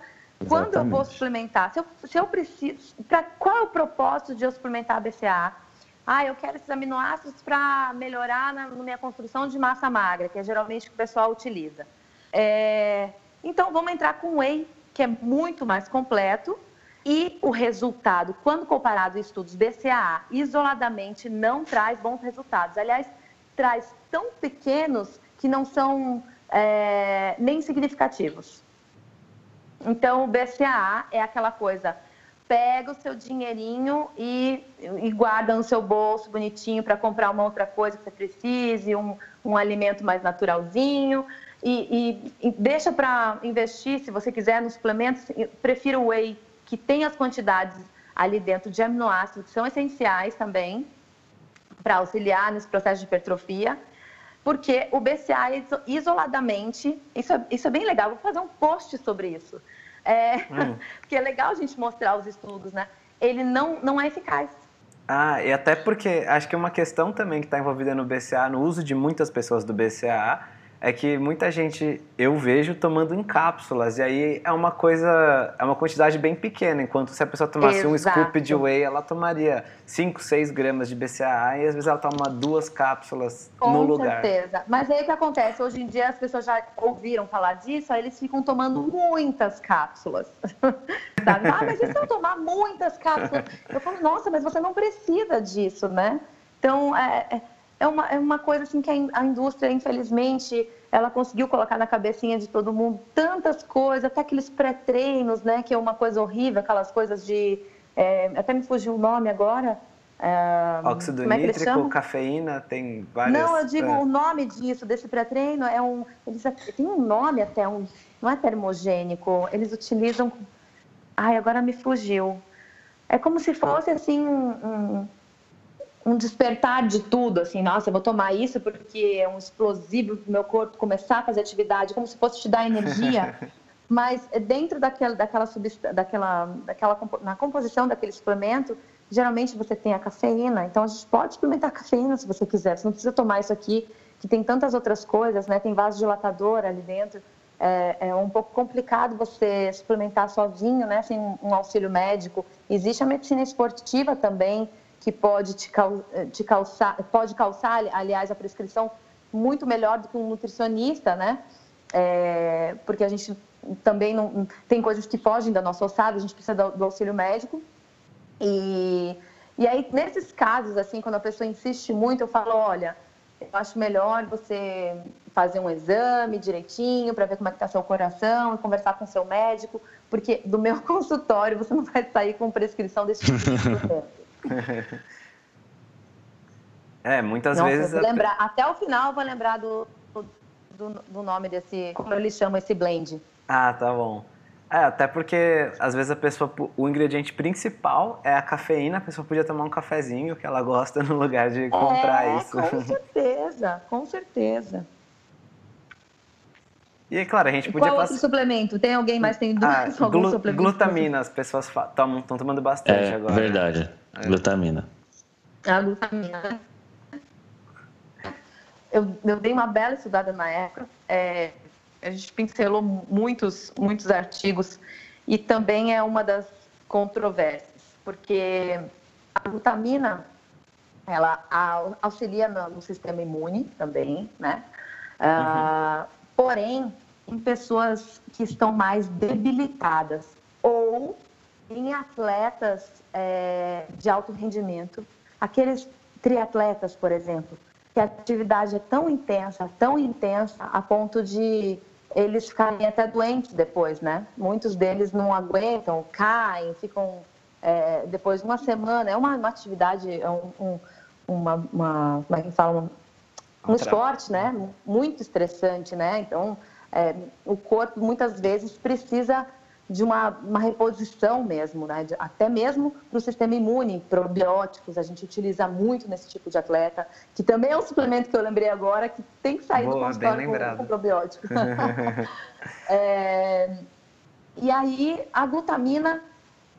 quando Exatamente. eu vou suplementar, se eu, se eu preciso, para qual é o propósito de eu suplementar BCAA? Ah, eu quero esses aminoácidos para melhorar na, minha construção de massa magra, que é geralmente o que o pessoal utiliza. É, então, vamos entrar com whey, que é muito mais completo, e o resultado, quando comparado a estudos BCAA, isoladamente não traz bons resultados. Aliás, traz tão pequenos que não são é, nem significativos. Então, o BCAA é aquela coisa pega o seu dinheirinho e, e guarda no seu bolso bonitinho para comprar uma outra coisa que você precise, um, um alimento mais naturalzinho. E, e, e deixa para investir, se você quiser, nos suplementos. Prefiro o whey, que tem as quantidades ali dentro de aminoácidos, que são essenciais também para auxiliar nesse processo de hipertrofia. Porque o BCA isoladamente, isso é, isso é bem legal, vou fazer um post sobre isso. É, hum. Porque é legal a gente mostrar os estudos, né? Ele não, não é eficaz. Ah, e até porque acho que uma questão também que está envolvida no BCA, no uso de muitas pessoas do BCA, é que muita gente eu vejo tomando em cápsulas e aí é uma coisa, é uma quantidade bem pequena, enquanto se a pessoa tomasse Exato. um scoop de whey, ela tomaria 5, 6 gramas de BCAA e às vezes ela toma duas cápsulas Com no lugar. certeza. Mas aí o que acontece? Hoje em dia as pessoas já ouviram falar disso, aí eles ficam tomando muitas cápsulas. Sabe? Ah, mas e se eu tomar muitas cápsulas? Eu falo, nossa, mas você não precisa disso, né? Então, é, é- uma, é uma coisa assim que a in- a indústria, infelizmente, ela conseguiu colocar na cabecinha de todo mundo tantas coisas, até aqueles pré-treinos, né? Que é uma coisa horrível, aquelas coisas de... é, até me fugiu o nome agora. é, Óxido como é eles nítrico, cafeína, tem várias. Não, eu digo é. o nome disso, desse pré-treino, é um. Eles tem um nome até, um, não é termogênico, eles utilizam. Ai, agora me fugiu. É como se fosse assim um, um, um despertar de tudo, assim, nossa, eu vou tomar isso porque é um explosivo para o meu corpo começar a fazer atividade, como se fosse te dar energia. Mas dentro daquela, daquela, substância, daquela, daquela na composição daquele suplemento, geralmente você tem a cafeína. Então a gente pode suplementar a cafeína se você quiser. Você não precisa tomar isso aqui, que tem tantas outras coisas, né? Tem vasodilatador ali dentro. É, é um pouco complicado você suplementar sozinho, né? Sem um auxílio médico. Existe a medicina esportiva também que pode te, cau- te calçar, pode calçar, aliás, a prescrição muito melhor do que um nutricionista, né? É, porque a gente também não tem coisas que fogem da nossa ossada, a gente precisa do, do auxílio médico. E, e aí, nesses casos, assim, quando a pessoa insiste muito, eu falo, olha, eu acho melhor você fazer um exame direitinho para ver como é que está seu coração e conversar com seu médico, porque do meu consultório você não vai sair com prescrição desse tipo de. É, muitas Nossa, vezes. eu vou a- lembrar, até o final eu vou lembrar do, do, do nome desse, como eles chamam esse blend. Ah, tá bom. É, até porque às vezes a pessoa, o ingrediente principal é a cafeína, a pessoa podia tomar um cafezinho que ela gosta no lugar de comprar é, isso. com certeza, com certeza. E é claro, a gente E podia qual outro suplemento? Tem alguém mais tem Ah, dúvidas? algum glu- suplemento? glutamina, as pessoas estão tomando bastante É agora. verdade. Glutamina. A glutamina. né? Eu, eu dei uma bela estudada na época. é, a gente pincelou muitos, muitos artigos e também é uma das controvérsias, porque a glutamina ela au- auxilia no, sistema imune também, né? Ah, porém, em pessoas que estão mais debilitadas ou em atletas é, de alto rendimento, aqueles triatletas, por exemplo, que a atividade é tão intensa, tão intensa, a ponto de eles ficarem até doentes depois, né? Muitos deles não aguentam, caem, ficam é, depois de uma semana. É uma, uma atividade, é um, um- uma, uma, como é que fala? Um, um esporte, né? Muito estressante, né? Então, é, o corpo muitas vezes precisa de uma, uma reposição mesmo, né? De- até mesmo para o sistema imune, probióticos, a gente utiliza muito nesse tipo de atleta, que também é um suplemento que eu lembrei agora, que tem que sair do Boa, bem consultório com, com probiótico. É, e aí, a glutamina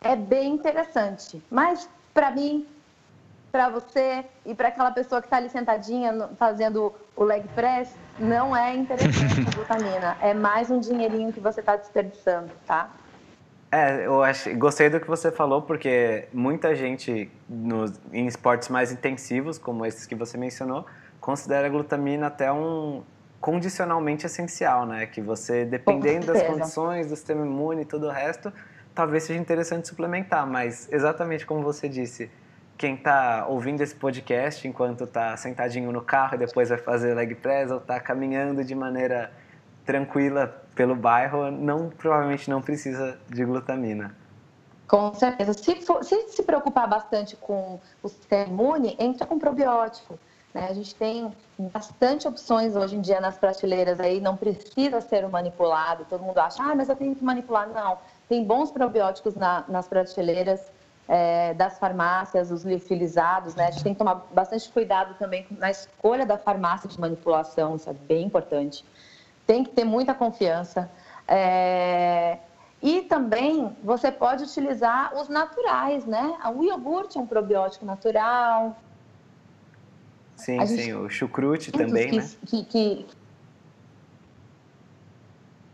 é bem interessante, mas para mim, para você e para aquela pessoa que está ali sentadinha fazendo o leg press, não é interessante a glutamina. É mais um dinheirinho que você está desperdiçando, tá? É, eu achei, gostei do que você falou, porque muita gente nos, em esportes mais intensivos, como esses que você mencionou, considera a glutamina até um condicionalmente essencial, né? Que você, dependendo das condições, do sistema imune e todo o resto, talvez seja interessante suplementar, mas exatamente como você disse, quem está ouvindo esse podcast enquanto está sentadinho no carro e depois vai fazer leg press ou está caminhando de maneira tranquila pelo bairro, não provavelmente não precisa de glutamina. Com certeza. Se, for- se se preocupar bastante com o sistema imune, entra com probiótico. né? A gente tem bastante opções hoje em dia nas prateleiras aí, não precisa ser manipulado. Todo mundo acha, ah, mas eu tenho que manipular. Não, tem bons probióticos na- nas prateleiras é, das farmácias, os liofilizados, né? A gente tem que tomar bastante cuidado também na escolha da farmácia de manipulação, isso é bem importante tem que ter muita confiança. É, E também você pode utilizar os naturais, né? O iogurte é um probiótico natural. Sim, sim, o chucrute também, que, né? Que, que,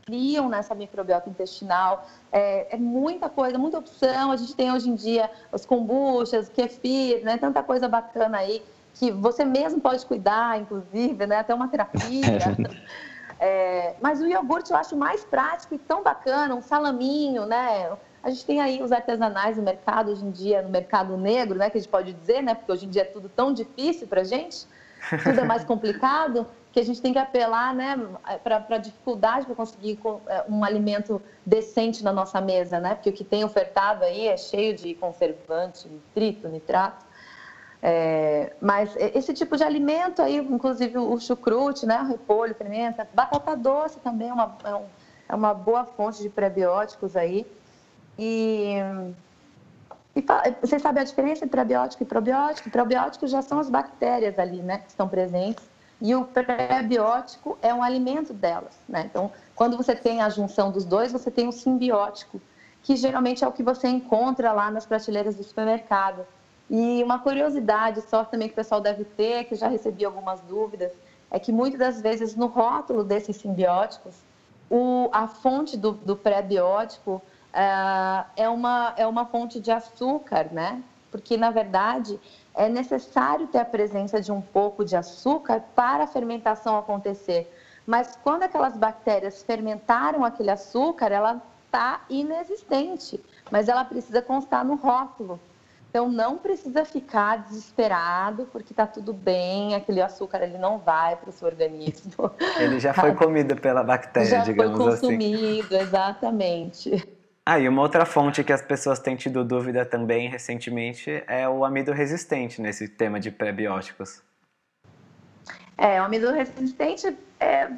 criam nessa microbiota intestinal. É, é, muita coisa, muita opção. A gente tem hoje em dia os kombuchas, kefir, né? Tanta coisa bacana aí que você mesmo pode cuidar, inclusive, né? Até uma terapia. É, mas o iogurte eu acho mais prático e tão bacana, um salaminho, né? A gente tem aí os artesanais no mercado hoje em dia, no mercado negro, né? Que a gente pode dizer, né? Porque hoje em dia é tudo tão difícil para gente, tudo é mais complicado que a gente tem que apelar né, para a dificuldade para conseguir é, um alimento decente na nossa mesa, né? Porque o que tem ofertado aí é cheio de conservante, nitrito, nitrato. É, mas esse tipo de alimento aí, inclusive o chucrute, né, o repolho, pimenta, batata doce também é uma, é, um, é uma boa fonte de prebióticos aí. E, e vocês sabem a diferença entre prebiótico e probiótico? Probióticos já são as bactérias ali, né, que estão presentes e o pré-biótico é um alimento delas. Né? Então, quando você tem a junção dos dois, você tem um simbiótico, que geralmente é o que você encontra lá nas prateleiras do supermercado. E uma curiosidade só também que o pessoal deve ter, que já recebi algumas dúvidas, é que muitas das vezes no rótulo desses simbióticos, o, a fonte do, do pré-biótico uh, é, uma, é uma fonte de açúcar, né? Porque, na verdade, é necessário ter a presença de um pouco de açúcar para a fermentação acontecer. Mas quando aquelas bactérias fermentaram aquele açúcar, ela está inexistente, mas ela precisa constar no rótulo. Então não precisa ficar desesperado porque está tudo bem, aquele açúcar ele não vai para o seu organismo. Ele já foi comido pela bactéria, já digamos assim. Já foi consumido, assim. exatamente. Ah, e uma outra fonte que as pessoas têm tido dúvida também recentemente é o amido resistente nesse tema de pré-bióticos. É, o amido resistente é,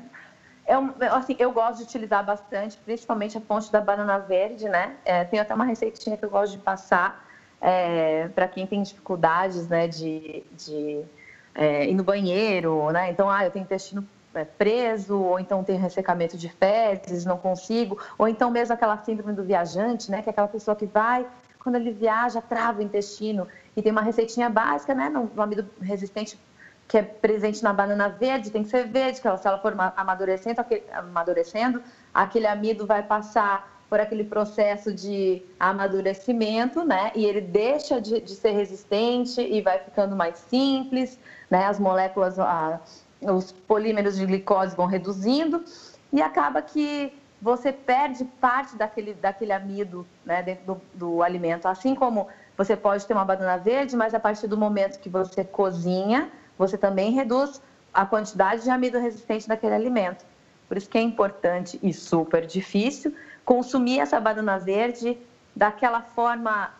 é um, assim, eu gosto de utilizar bastante, principalmente a fonte da banana verde, né? É, tem até uma receitinha que eu gosto de passar é, para quem tem dificuldades, né, de, de é, ir no banheiro, né? Então, ah, eu tenho intestino é, preso, ou então tem ressecamento de fezes, não consigo, ou então mesmo aquela síndrome do viajante, né, que é aquela pessoa que vai, quando ele viaja, trava o intestino, e tem uma receitinha básica, né, no amido resistente que é presente na banana verde, tem que ser verde, que ela, se ela for amadurecendo, aquele, amadurecendo, aquele amido vai passar por aquele processo de amadurecimento, né? E ele deixa de, de ser resistente e vai ficando mais simples, né? As moléculas, a, os polímeros de glicose vão reduzindo e acaba que você perde parte daquele, daquele amido né, dentro do, do, alimento. Assim como você pode ter uma banana verde, mas a partir do momento que você cozinha, você também reduz a quantidade de amido resistente daquele alimento. Por isso que é importante e super difícil consumir essa banana verde daquela forma,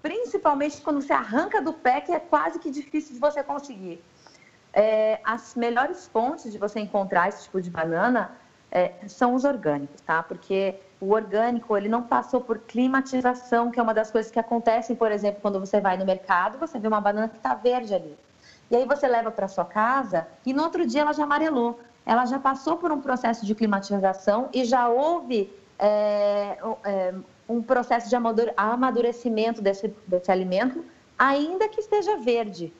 principalmente quando você arranca do pé, que é quase que difícil de você conseguir. É, as melhores fontes de você encontrar esse tipo de banana é, são os orgânicos, tá? Porque o orgânico, ele não passou por climatização, que é uma das coisas que acontecem, por exemplo, quando você vai no mercado, você vê uma banana que está verde ali. E aí você leva para sua casa e no outro dia ela já amarelou. Ela já passou por um processo de climatização e já houve é, é, um processo de amadurecimento desse, desse alimento, ainda que esteja verde.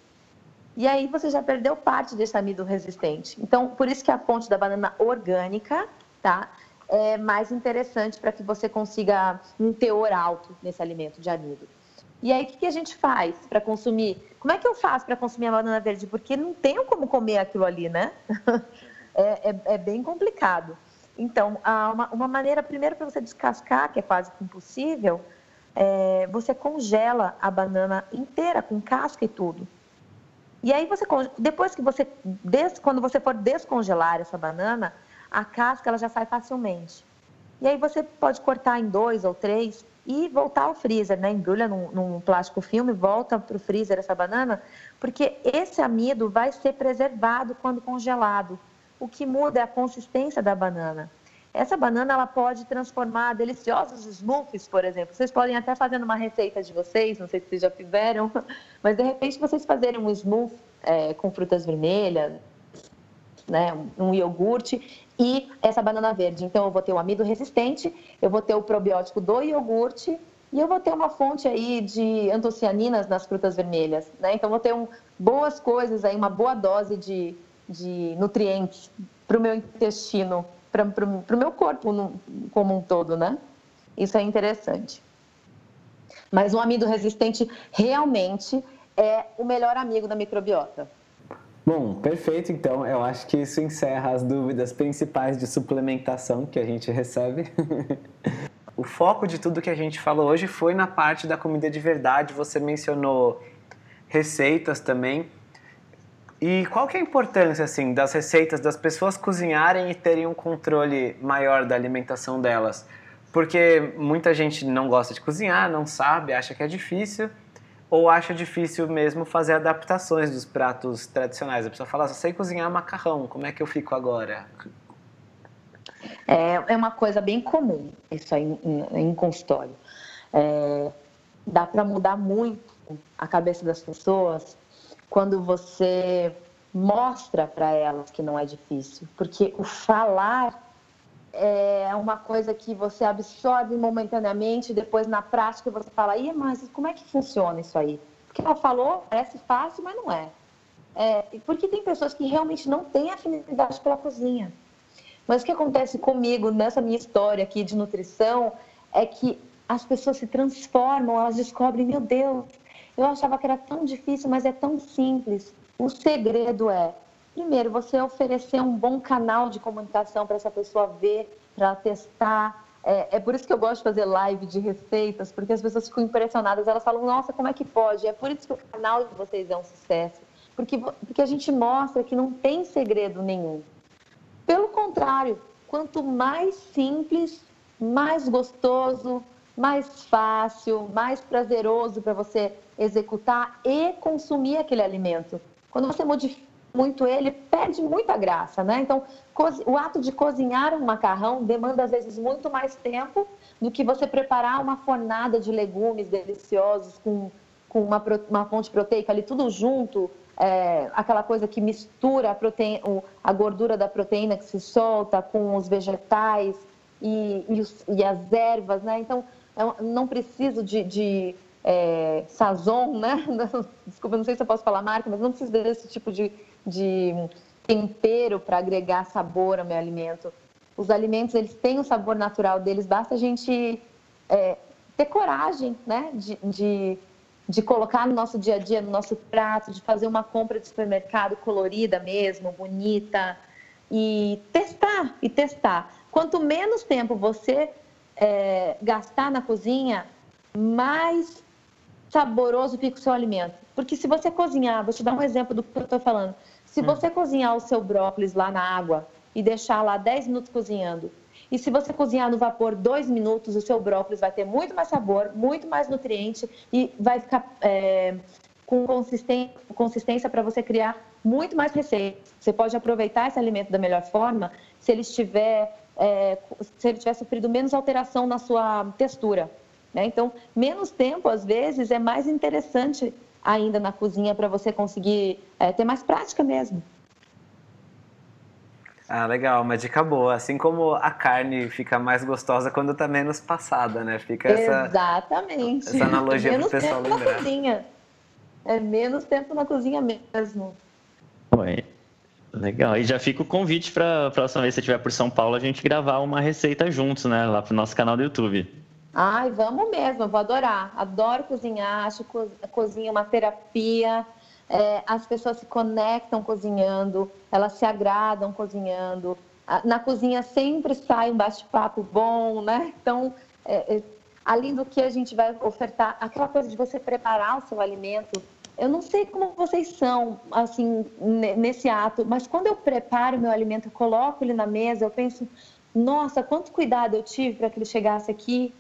E aí você já perdeu parte desse amido resistente. Então, por isso que a fonte da banana orgânica, tá? É mais interessante para que você consiga um teor alto nesse alimento de amido. E aí, o que, que a gente faz para consumir? Como é que eu faço para consumir a banana verde? Porque não tenho como comer aquilo ali, né? é, é, é bem complicado. Então, uma, uma maneira, primeiro, para você descascar, que é quase impossível, é, você congela a banana inteira, com casca e tudo. E aí você depois que você quando você for descongelar essa banana, a casca ela já sai facilmente. E aí você pode cortar em dois ou três e voltar ao freezer, né? Embrulha num, num plástico filme, volta para o freezer essa banana, porque esse amido vai ser preservado quando congelado. O que muda é a consistência da banana. Essa banana ela pode transformar deliciosos smoothies, por exemplo. Vocês podem até fazer numa receita de vocês, não sei se vocês já fizeram, mas de repente vocês fazerem um smoothie é, com frutas vermelhas, né? Um iogurte e essa banana verde. Então, eu vou ter o amido resistente, eu vou ter o probiótico do iogurte e eu vou ter uma fonte aí de antocianinas nas frutas vermelhas, né? Então, vou ter um, boas coisas aí, uma boa dose de, de nutrientes para o meu intestino, para o meu corpo no, como um todo, né? Isso é interessante. Mas o amido resistente realmente é o melhor amigo da microbiota. Bom, perfeito. Então, eu acho que isso encerra as dúvidas principais de suplementação que a gente recebe. o foco de tudo que a gente falou hoje foi na parte da comida de verdade. Você mencionou receitas também. E qual que é a importância assim das receitas das pessoas cozinharem e terem um controle maior da alimentação delas? Porque muita gente não gosta de cozinhar, não sabe, acha que é difícil ou acha difícil mesmo fazer adaptações dos pratos tradicionais. A pessoa fala, só sei cozinhar macarrão, como é que eu fico agora? É, é uma coisa bem comum isso aí em, consultório. É, dá para mudar muito a cabeça das pessoas quando você mostra para elas que não é difícil, porque o falar é uma coisa que você absorve momentaneamente, depois na prática você fala, Ih, mas como é que funciona isso aí? Porque ela falou, parece fácil, mas não é. é. Porque tem pessoas que realmente não têm afinidade pela cozinha. Mas o que acontece comigo nessa minha história aqui de nutrição é que as pessoas se transformam, elas descobrem, meu Deus, eu achava que era tão difícil, mas é tão simples. O segredo é Primeiro, você oferecer um bom canal de comunicação para essa pessoa ver, para testar. É, é, por isso que eu gosto de fazer live de receitas, porque as pessoas ficam impressionadas. Elas falam, nossa, como é que pode? É por isso que o canal de vocês é um sucesso. Porque, porque a gente mostra que não tem segredo nenhum. Pelo contrário, quanto mais simples, mais gostoso, mais fácil, mais prazeroso para você executar e consumir aquele alimento. Quando você modifica muito ele, perde muita graça, né? Então, o ato de cozinhar um macarrão demanda às vezes muito mais tempo do que você preparar uma fornada de legumes deliciosos com, com uma, uma fonte proteica ali tudo junto, é, aquela coisa que mistura a, proteína, a gordura da proteína que se solta com os vegetais e, e, os, e as ervas, né? Então, eu não preciso de, de é, sazon, né? Desculpa, não sei se eu posso falar marca, mas não preciso desse tipo de de tempero para agregar sabor ao meu alimento. Os alimentos, eles têm o sabor natural deles, basta a gente é, ter coragem, né, de, de, de, colocar no nosso dia a dia, no nosso prato, de fazer uma compra de supermercado colorida mesmo, bonita, e testar, e testar. Quanto menos tempo você é, gastar na cozinha, mais saboroso fica o seu alimento. Porque se você cozinhar, vou te dar um exemplo do que eu estou falando. Se hum. você cozinhar o seu brócolis lá na água e deixar lá 10 minutos cozinhando, e se você cozinhar no vapor 2 minutos, o seu brócolis vai ter muito mais sabor, muito mais nutriente e vai ficar é, com consistência para você criar muito mais receitas. Você pode aproveitar esse alimento da melhor forma se ele estiver, é, se ele tiver sofrido menos alteração na sua textura. Né? Então, menos tempo, às vezes, é mais interessante ainda na cozinha para você conseguir é, ter mais prática mesmo. Ah, legal, uma dica boa. Assim como a carne fica mais gostosa quando está menos passada, né? Fica essa, Exatamente. essa analogia para o pessoal tempo lembrar. Na cozinha. É menos tempo na cozinha mesmo. Oi. Legal. E já fica o convite para a próxima vez que você estiver por São Paulo, a gente gravar uma receita juntos, né? Lá pro nosso canal do YouTube. Ai, vamos mesmo, eu vou adorar. Adoro cozinhar, acho que cozinha uma terapia. É, as pessoas se conectam cozinhando, elas se agradam cozinhando. Na cozinha sempre sai um bate-papo bom, né? Então, é, é, além do que a gente vai ofertar, aquela coisa de você preparar o seu alimento. Eu não sei como vocês são, assim, nesse ato, mas quando eu preparo meu alimento, eu coloco ele na mesa, eu penso, nossa, quanto cuidado eu tive para que ele chegasse aqui,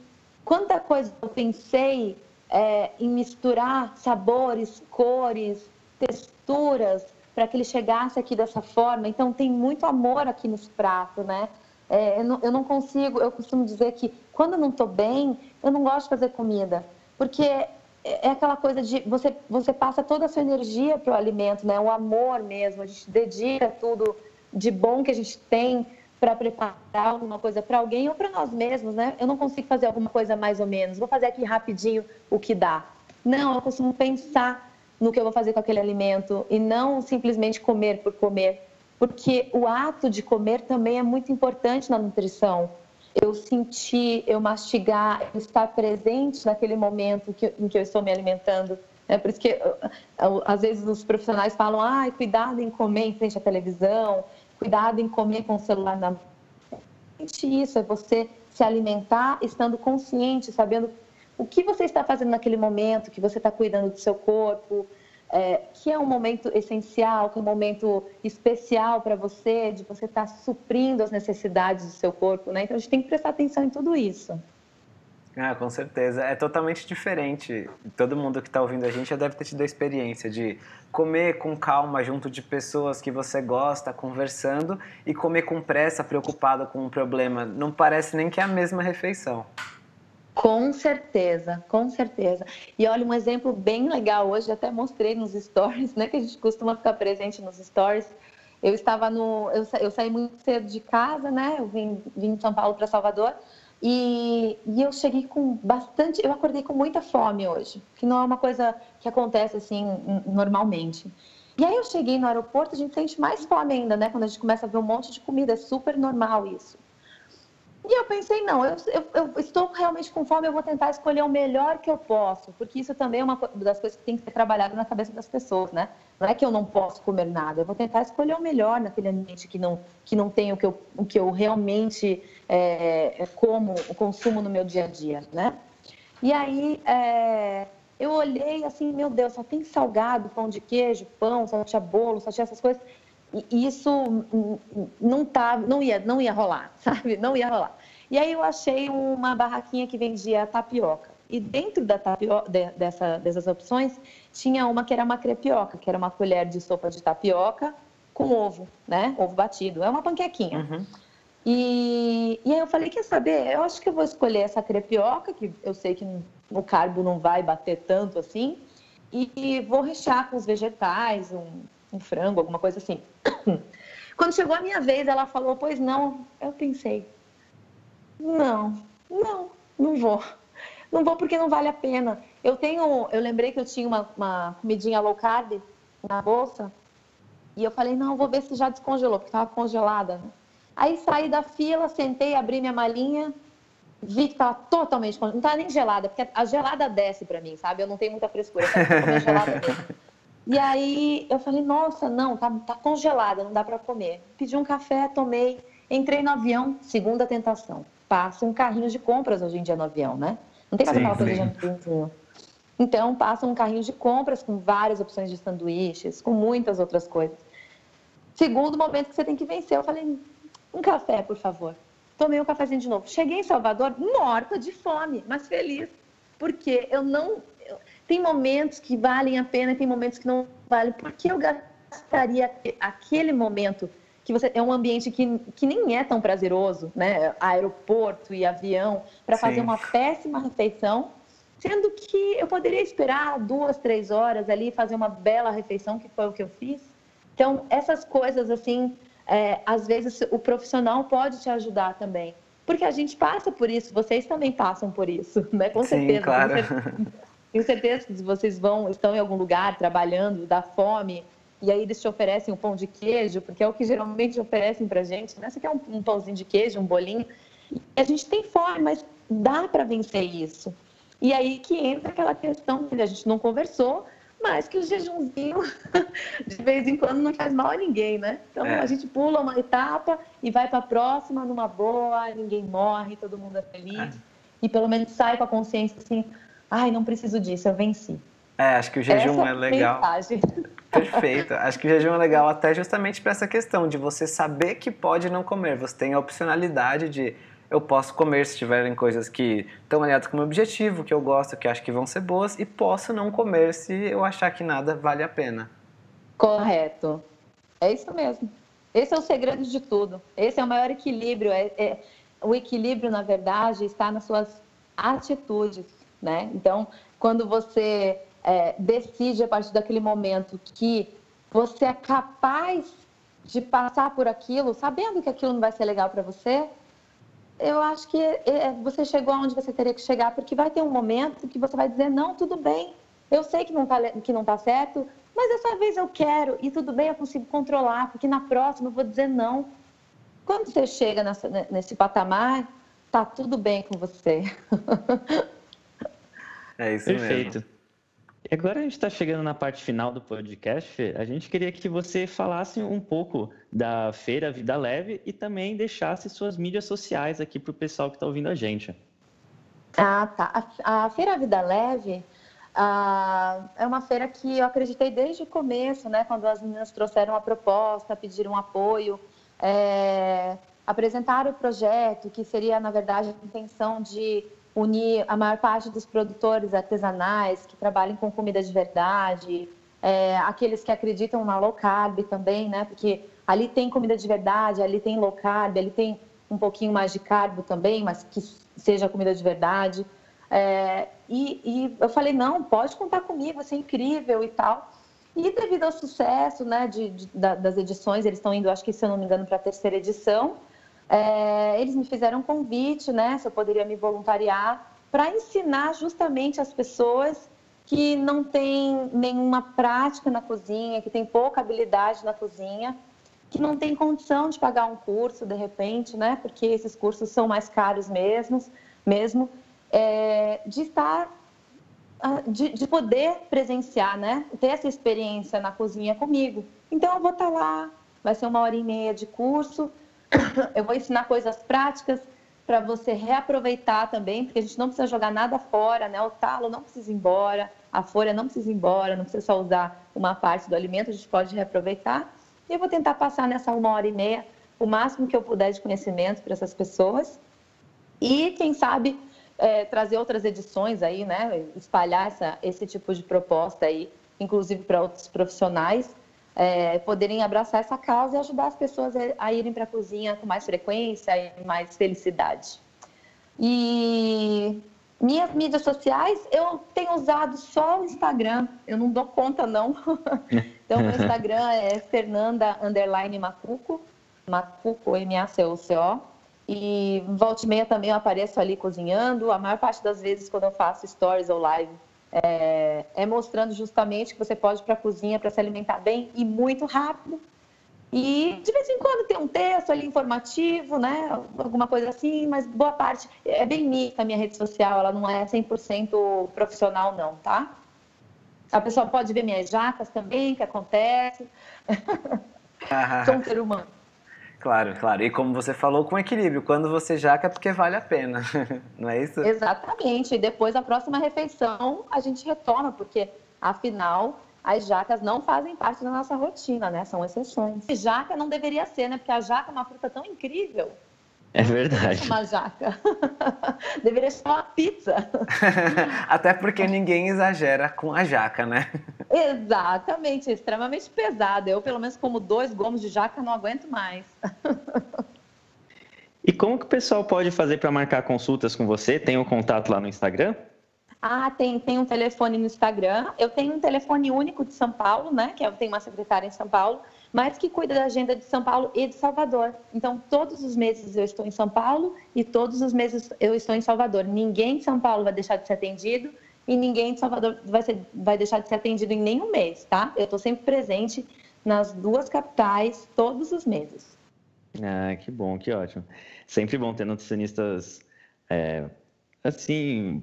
Quanta coisa eu pensei é, em misturar sabores, cores, texturas, para que ele chegasse aqui dessa forma. Então, tem muito amor aqui nesse prato, né? É, eu, não, eu, não, consigo, eu costumo dizer que quando eu não estou bem, eu não gosto de fazer comida, porque é, é aquela coisa de você, você passa toda a sua energia para o alimento, né? O amor mesmo, a gente dedica tudo de bom que a gente tem para preparar alguma coisa para alguém ou para nós mesmos, né? Eu não consigo fazer alguma coisa mais ou menos, vou fazer aqui rapidinho o que dá. Não, eu costumo pensar no que eu vou fazer com aquele alimento e não simplesmente comer por comer, porque o ato de comer também é muito importante na nutrição. Eu sentir, eu mastigar, eu estar presente naquele momento que, em que eu estou me alimentando. É por isso que às vezes os profissionais falam: ah, cuidado em comer em frente à televisão, cuidado em comer com o celular na mão. Isso é você se alimentar estando consciente, sabendo o que você está fazendo naquele momento, que você está cuidando do seu corpo, é, que é um momento essencial, que é um momento especial para você, de você estar tá suprindo as necessidades do seu corpo, né? Então a gente tem que prestar atenção em tudo isso. Ah, com certeza. É totalmente diferente. Todo mundo que está ouvindo a gente já deve ter tido a experiência de comer com calma junto de pessoas que você gosta, conversando, e comer com pressa, preocupado com um problema. Não parece nem que é a mesma refeição. Com certeza, com certeza. E olha, um exemplo bem legal hoje, até mostrei nos stories, né? Que a gente costuma ficar presente nos stories. Eu estava no. Eu, eu saí muito cedo de casa, né? Eu vim, vim de São Paulo para Salvador. E, e, eu cheguei com bastante. Eu acordei com muita fome hoje, que não é uma coisa que acontece assim normalmente. E aí eu cheguei no aeroporto, a gente sente mais fome ainda, né? Quando a gente começa a ver um monte de comida, é super normal isso. E eu pensei, não, eu, eu, eu, estou realmente com fome, eu vou tentar escolher o melhor que eu posso, porque isso também é uma das coisas que tem que ser trabalhado na cabeça das pessoas, né? Não é que eu não posso comer nada, eu vou tentar escolher o melhor naquele ambiente que não, que não tem o que eu, o que eu realmente é como, o consumo no meu dia a dia, né? E aí é, eu olhei assim, meu Deus, só tem salgado, pão de queijo, pão, só tinha bolo, só tinha essas coisas isso não tá, não ia, não ia rolar, sabe? Não ia rolar. E aí eu achei uma barraquinha que vendia tapioca. E dentro da tapioca, de, dessa, dessas opções, tinha uma que era uma crepioca, que era uma colher de sopa de tapioca com ovo, né? Ovo batido. É uma panquequinha. Uhum. E, e aí eu falei, quer saber? Eu acho que eu vou escolher essa crepioca, que eu sei que o carbo não vai bater tanto assim, e vou rechear com os vegetais, um, um frango, alguma coisa assim. Quando chegou a minha vez, ela falou: Pois não. Eu pensei: Não, não, não vou. Não vou porque não vale a pena. Eu tenho, eu lembrei que eu tinha uma, uma comidinha low carb na bolsa e eu falei: Não, vou ver se já descongelou, porque estava congelada. Aí saí da fila, sentei, abri minha malinha, vi que estava totalmente congelada. Não estava nem gelada, porque a gelada desce para mim, sabe? Eu não tenho muita frescura, eu gelada mesmo. E aí eu falei, nossa, não, tá, tá congelada, não dá para comer. Pedi um café, tomei, entrei no avião, segunda tentação. Passa um carrinho de compras hoje em dia no avião, né? Não tem mais aquela coisa de Então, passa um carrinho de compras com várias opções de sanduíches, com muitas outras coisas. Segundo momento que você tem que vencer, eu falei, um café, por favor. Tomei um cafezinho de novo. Cheguei em Salvador morta de fome, mas feliz, porque eu não tem momentos que valem a pena e tem momentos que não valem. Por que eu gastaria aquele momento que você é um ambiente que, que nem é tão prazeroso, né? Aeroporto e avião, para fazer uma péssima refeição, sendo que eu poderia esperar duas, três horas ali fazer uma bela refeição, que foi o que eu fiz. Então, essas coisas, assim, é, às vezes o profissional pode te ajudar também. Porque a gente passa por isso, vocês também passam por isso, né? Com Sim, certeza. Claro. Com certeza. Tenho certeza que vocês vão, estão em algum lugar trabalhando, dá fome, e aí eles te oferecem um pão de queijo, porque é o que geralmente oferecem pra gente, né? Você quer um, um pãozinho de queijo, um bolinho. E a gente tem fome, mas dá para vencer isso. E aí que entra aquela questão que a gente não conversou, mas que o jejumzinho de vez em quando não faz mal a ninguém, né? Então é. a gente pula uma etapa e vai para a próxima numa boa, ninguém morre, todo mundo é feliz. É. E pelo menos sai com a consciência assim, ai, não preciso disso, eu venci. É, acho que o jejum essa é legal. Mensagem. Perfeito. Acho que o jejum é legal até justamente para essa questão de você saber que pode não comer. Você tem a opcionalidade de eu posso comer se tiverem coisas que estão alinhadas com o meu objetivo, que eu gosto, que acho que vão ser boas, e posso não comer se eu achar que nada vale a pena. Correto. É isso mesmo. Esse é o segredo de tudo. Esse é o maior equilíbrio. É, é, o equilíbrio, na verdade, está nas suas atitudes né? Então, quando você é, decide a partir daquele momento que você é capaz de passar por aquilo, sabendo que aquilo não vai ser legal para você, eu acho que é, você chegou aonde você teria que chegar, porque vai ter um momento que você vai dizer, não, tudo bem, eu sei que não está que não tá certo, mas dessa vez eu quero, e tudo bem, eu consigo controlar, porque na próxima eu vou dizer não. Quando você chega nessa, nesse patamar, tá tudo bem com você. É isso Perfeito. mesmo. E agora a gente está chegando na parte final do podcast. A gente queria que você falasse um pouco da Feira Vida Leve e também deixasse suas mídias sociais aqui para o pessoal que está ouvindo a gente. Ah, tá. A, a Feira Vida Leve ah, é uma feira que eu acreditei desde o começo, né? Quando as meninas trouxeram a proposta, pediram apoio, é, apresentaram o projeto, que seria, na verdade, a intenção de unir a maior parte dos produtores artesanais que trabalham com comida de verdade, é, aqueles que acreditam na low carb também, né? Porque ali tem comida de verdade, ali tem low carb, ali tem um pouquinho mais de carbo também, mas que seja comida de verdade. É, e, e, eu falei, não, pode contar comigo, vai ser incrível e tal. E devido ao sucesso né, de, de, das edições, eles estão indo, acho que se eu não me engano, para a terceira edição, é, eles me fizeram um convite, né, se eu poderia me voluntariar, para ensinar justamente as pessoas que não têm nenhuma prática na cozinha, que têm pouca habilidade na cozinha, que não têm condição de pagar um curso de repente, né, porque esses cursos são mais caros mesmo, mesmo é, de estar ah, de, de, poder presenciar, né? Ter essa experiência na cozinha comigo. Então, eu vou estar lá, vai ser uma hora e meia de curso, eu vou ensinar coisas práticas para você reaproveitar também, porque a gente não precisa jogar nada fora, né? O talo não precisa ir embora, a folha não precisa ir embora, não precisa só usar uma parte do alimento, a gente pode reaproveitar. E eu vou tentar passar nessa uma hora e meia o máximo que eu puder de conhecimento para essas pessoas. E, quem sabe, é, trazer outras edições aí, né? Espalhar essa, esse tipo de proposta aí, inclusive para outros profissionais é, poderem abraçar essa causa e ajudar as pessoas a, irem para a cozinha com mais frequência e mais felicidade. E minhas mídias sociais, eu tenho usado só o Instagram, eu não dou conta não. então, meu Instagram é Fernanda Underline Macuco, Macuco, M-A-C-U-C-O. E volta e meia também eu apareço ali cozinhando. A maior parte das vezes, quando eu faço stories ou live, é, é mostrando justamente que você pode ir para a cozinha para se alimentar bem e muito rápido. E de vez em quando tem um texto ali informativo, né? Alguma coisa assim, mas boa parte é bem mista a minha rede social, ela não é 100% profissional não, tá? A pessoa pode ver minhas jacas também, que acontece. Sou um ser humano. Claro, claro. E como você falou, com equilíbrio. Quando você jaca é porque vale a pena, não é isso? Exatamente. E depois, a próxima refeição, a gente retoma, porque, afinal, as jacas não fazem parte da nossa rotina, né? São exceções. E jaca não deveria ser, né? Porque a jaca é uma fruta tão incrível. É verdade. Uma jaca. Deveria ser uma pizza. Até porque ninguém exagera com a jaca, né? Exatamente, é extremamente pesada. Eu, pelo menos, como dois gomos de jaca, não aguento mais. E como que o pessoal pode fazer para marcar consultas com você? Tem o um contato lá no Instagram? Ah, tem, tem um telefone no Instagram. Eu tenho um telefone único de São Paulo, né? Que eu tenho uma secretária em São Paulo mas que cuida da agenda de São Paulo e de Salvador. Então, todos os meses eu estou em São Paulo e todos os meses eu estou em Salvador. Ninguém de São Paulo vai deixar de ser atendido e ninguém de Salvador vai, ser, vai deixar de ser atendido em nenhum mês, tá? Eu estou sempre presente nas duas capitais todos os meses. Ah, que bom, que ótimo. Sempre bom ter nutricionistas é, assim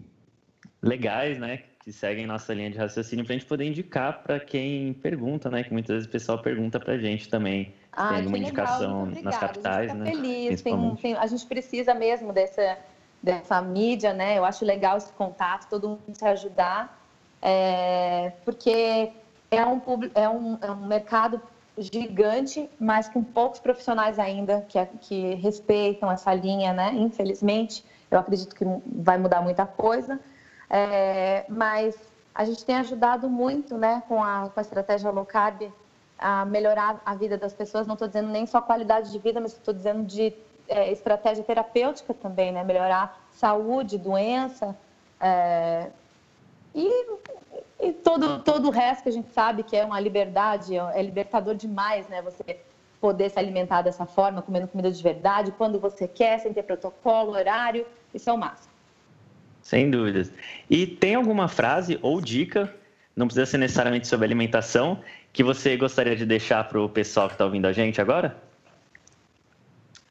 legais, né? Que seguem nossa linha de raciocínio para a gente poder indicar para quem pergunta, né? Que muitas vezes o pessoal pergunta para a gente também. Ah, tem alguma indicação nas capitais, a né? Feliz. Tem, tem, a gente precisa mesmo dessa, dessa mídia, né? Eu acho legal esse contato, todo mundo se ajudar, é, porque é um, é, um, é um mercado gigante, mas com poucos profissionais ainda que, que respeitam essa linha, né? Infelizmente, eu acredito que vai mudar muita coisa. É, mas a gente tem ajudado muito né, com, a, com a estratégia low carb a melhorar a vida das pessoas. Não estou dizendo nem só qualidade de vida, mas estou dizendo de é, estratégia terapêutica também, né? melhorar saúde, doença. É, e, e todo, todo o resto que a gente sabe que é uma liberdade, é libertador demais, né? Você poder se alimentar dessa forma, comendo comida de verdade, quando você quer, sem ter protocolo, horário, isso é o máximo. Sem dúvidas. E tem alguma frase ou dica, não precisa ser necessariamente sobre alimentação, que você gostaria de deixar para o pessoal que está ouvindo a gente agora?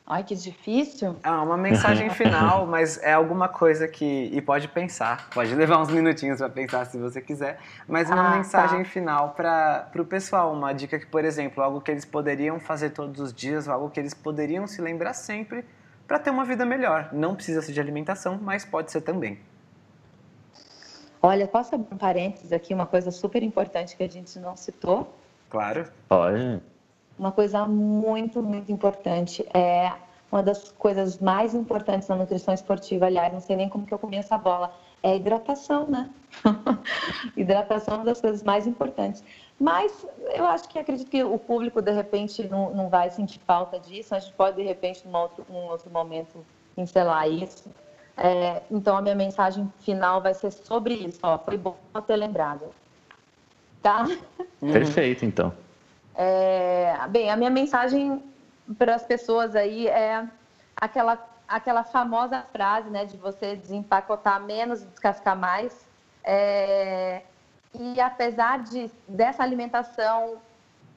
Ai, que difícil. Ah, uma mensagem final, mas é alguma coisa que. E pode pensar, pode levar uns minutinhos para pensar se você quiser, mas uma Ah, mensagem tá. final para o pessoal. Uma dica que, por exemplo, algo que eles poderiam fazer todos os dias, algo que eles poderiam se lembrar sempre para ter uma vida melhor. Não precisa ser de alimentação, mas pode ser também. Olha, posso abrir um parênteses aqui, uma coisa super importante que a gente não citou? Claro. Pode. Uma coisa muito, muito importante. É uma das coisas mais importantes na nutrição esportiva, aliás, não sei nem como que eu comi essa bola, é a hidratação, né? hidratação é uma das coisas mais importantes. Mas eu acho que acredito que o público, de repente, não, não vai sentir falta disso. A gente pode, de repente, num outro, num outro momento, pincelar isso. É, então, a minha mensagem final vai ser sobre isso. Ó, foi bom ter lembrado. Tá? Perfeito, então. É, bem, a minha mensagem para as pessoas aí é aquela, aquela famosa frase, né, de você desempacotar menos e descascar mais. É, e apesar de, dessa alimentação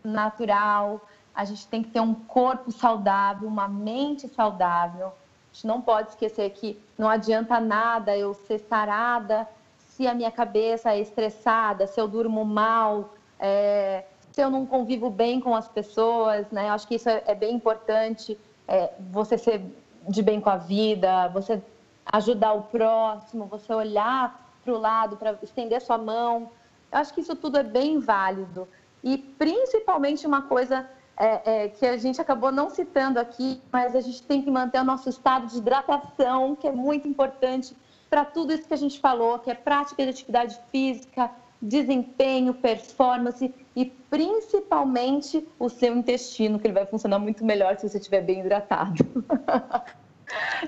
natural, a gente tem que ter um corpo saudável, uma mente saudável. A gente não pode esquecer que não adianta nada eu ser sarada se a minha cabeça é estressada, se eu durmo mal, é, se eu não convivo bem com as pessoas, né? Eu acho que isso é, é bem importante, é, você ser de bem com a vida, você ajudar o próximo, você olhar para o lado, para estender sua mão. Eu acho que isso tudo é bem válido. E principalmente uma coisa é, é, que a gente acabou não citando aqui, mas a gente tem que manter o nosso estado de hidratação, que é muito importante para tudo isso que a gente falou, que é prática de atividade física, desempenho, performance e principalmente o seu intestino, que ele vai funcionar muito melhor se você estiver bem hidratado.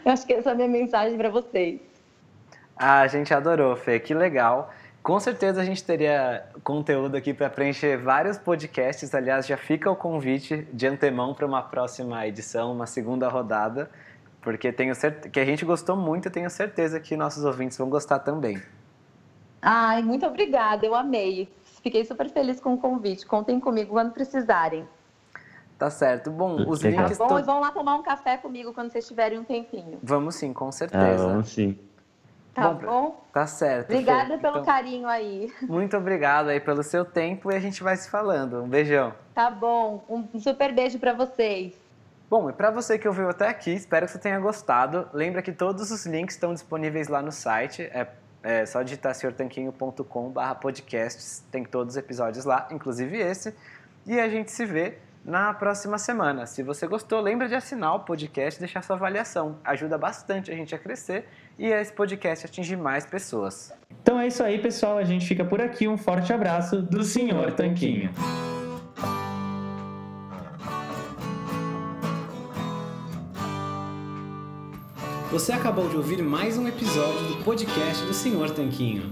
Eu acho que essa é a minha mensagem para vocês. Ah, a gente adorou, Fê, que legal. Com certeza a gente teria conteúdo aqui para preencher vários podcasts. Aliás, já fica o convite de antemão para uma próxima edição, uma segunda rodada, porque tenho certeza que a gente gostou muito e tenho certeza que nossos ouvintes vão gostar também. Ai, muito obrigada, eu amei. Fiquei super feliz com o convite. Contem comigo quando precisarem. Tá certo. Bom, os Legal. Tá links bom? to- E vão lá tomar um café comigo quando vocês tiverem um tempinho. Vamos sim, com Ah, certeza. vamos sim. Tá Bom, bom? Tá certo. Fê. Obrigada pelo Então, carinho aí. Muito obrigado aí pelo seu tempo e a gente vai se falando. Um beijão. Tá bom. Um super beijo para vocês. Bom, e para você que ouviu até aqui, espero que você tenha gostado. Lembra que todos os links estão disponíveis lá no site. É, é só digitar senhortanquinho.com.br podcasts. Tem todos os episódios lá, inclusive esse. E a gente se vê na próxima semana. Se você gostou, lembra de assinar o podcast e deixar sua avaliação. Ajuda bastante a gente a crescer e esse podcast atingir mais pessoas. Então é isso aí, pessoal. A gente fica por aqui. Um forte abraço do Senhor Tanquinho. Você acabou de ouvir mais um episódio do podcast do Senhor Tanquinho.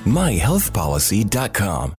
MyHealthPolicy.com.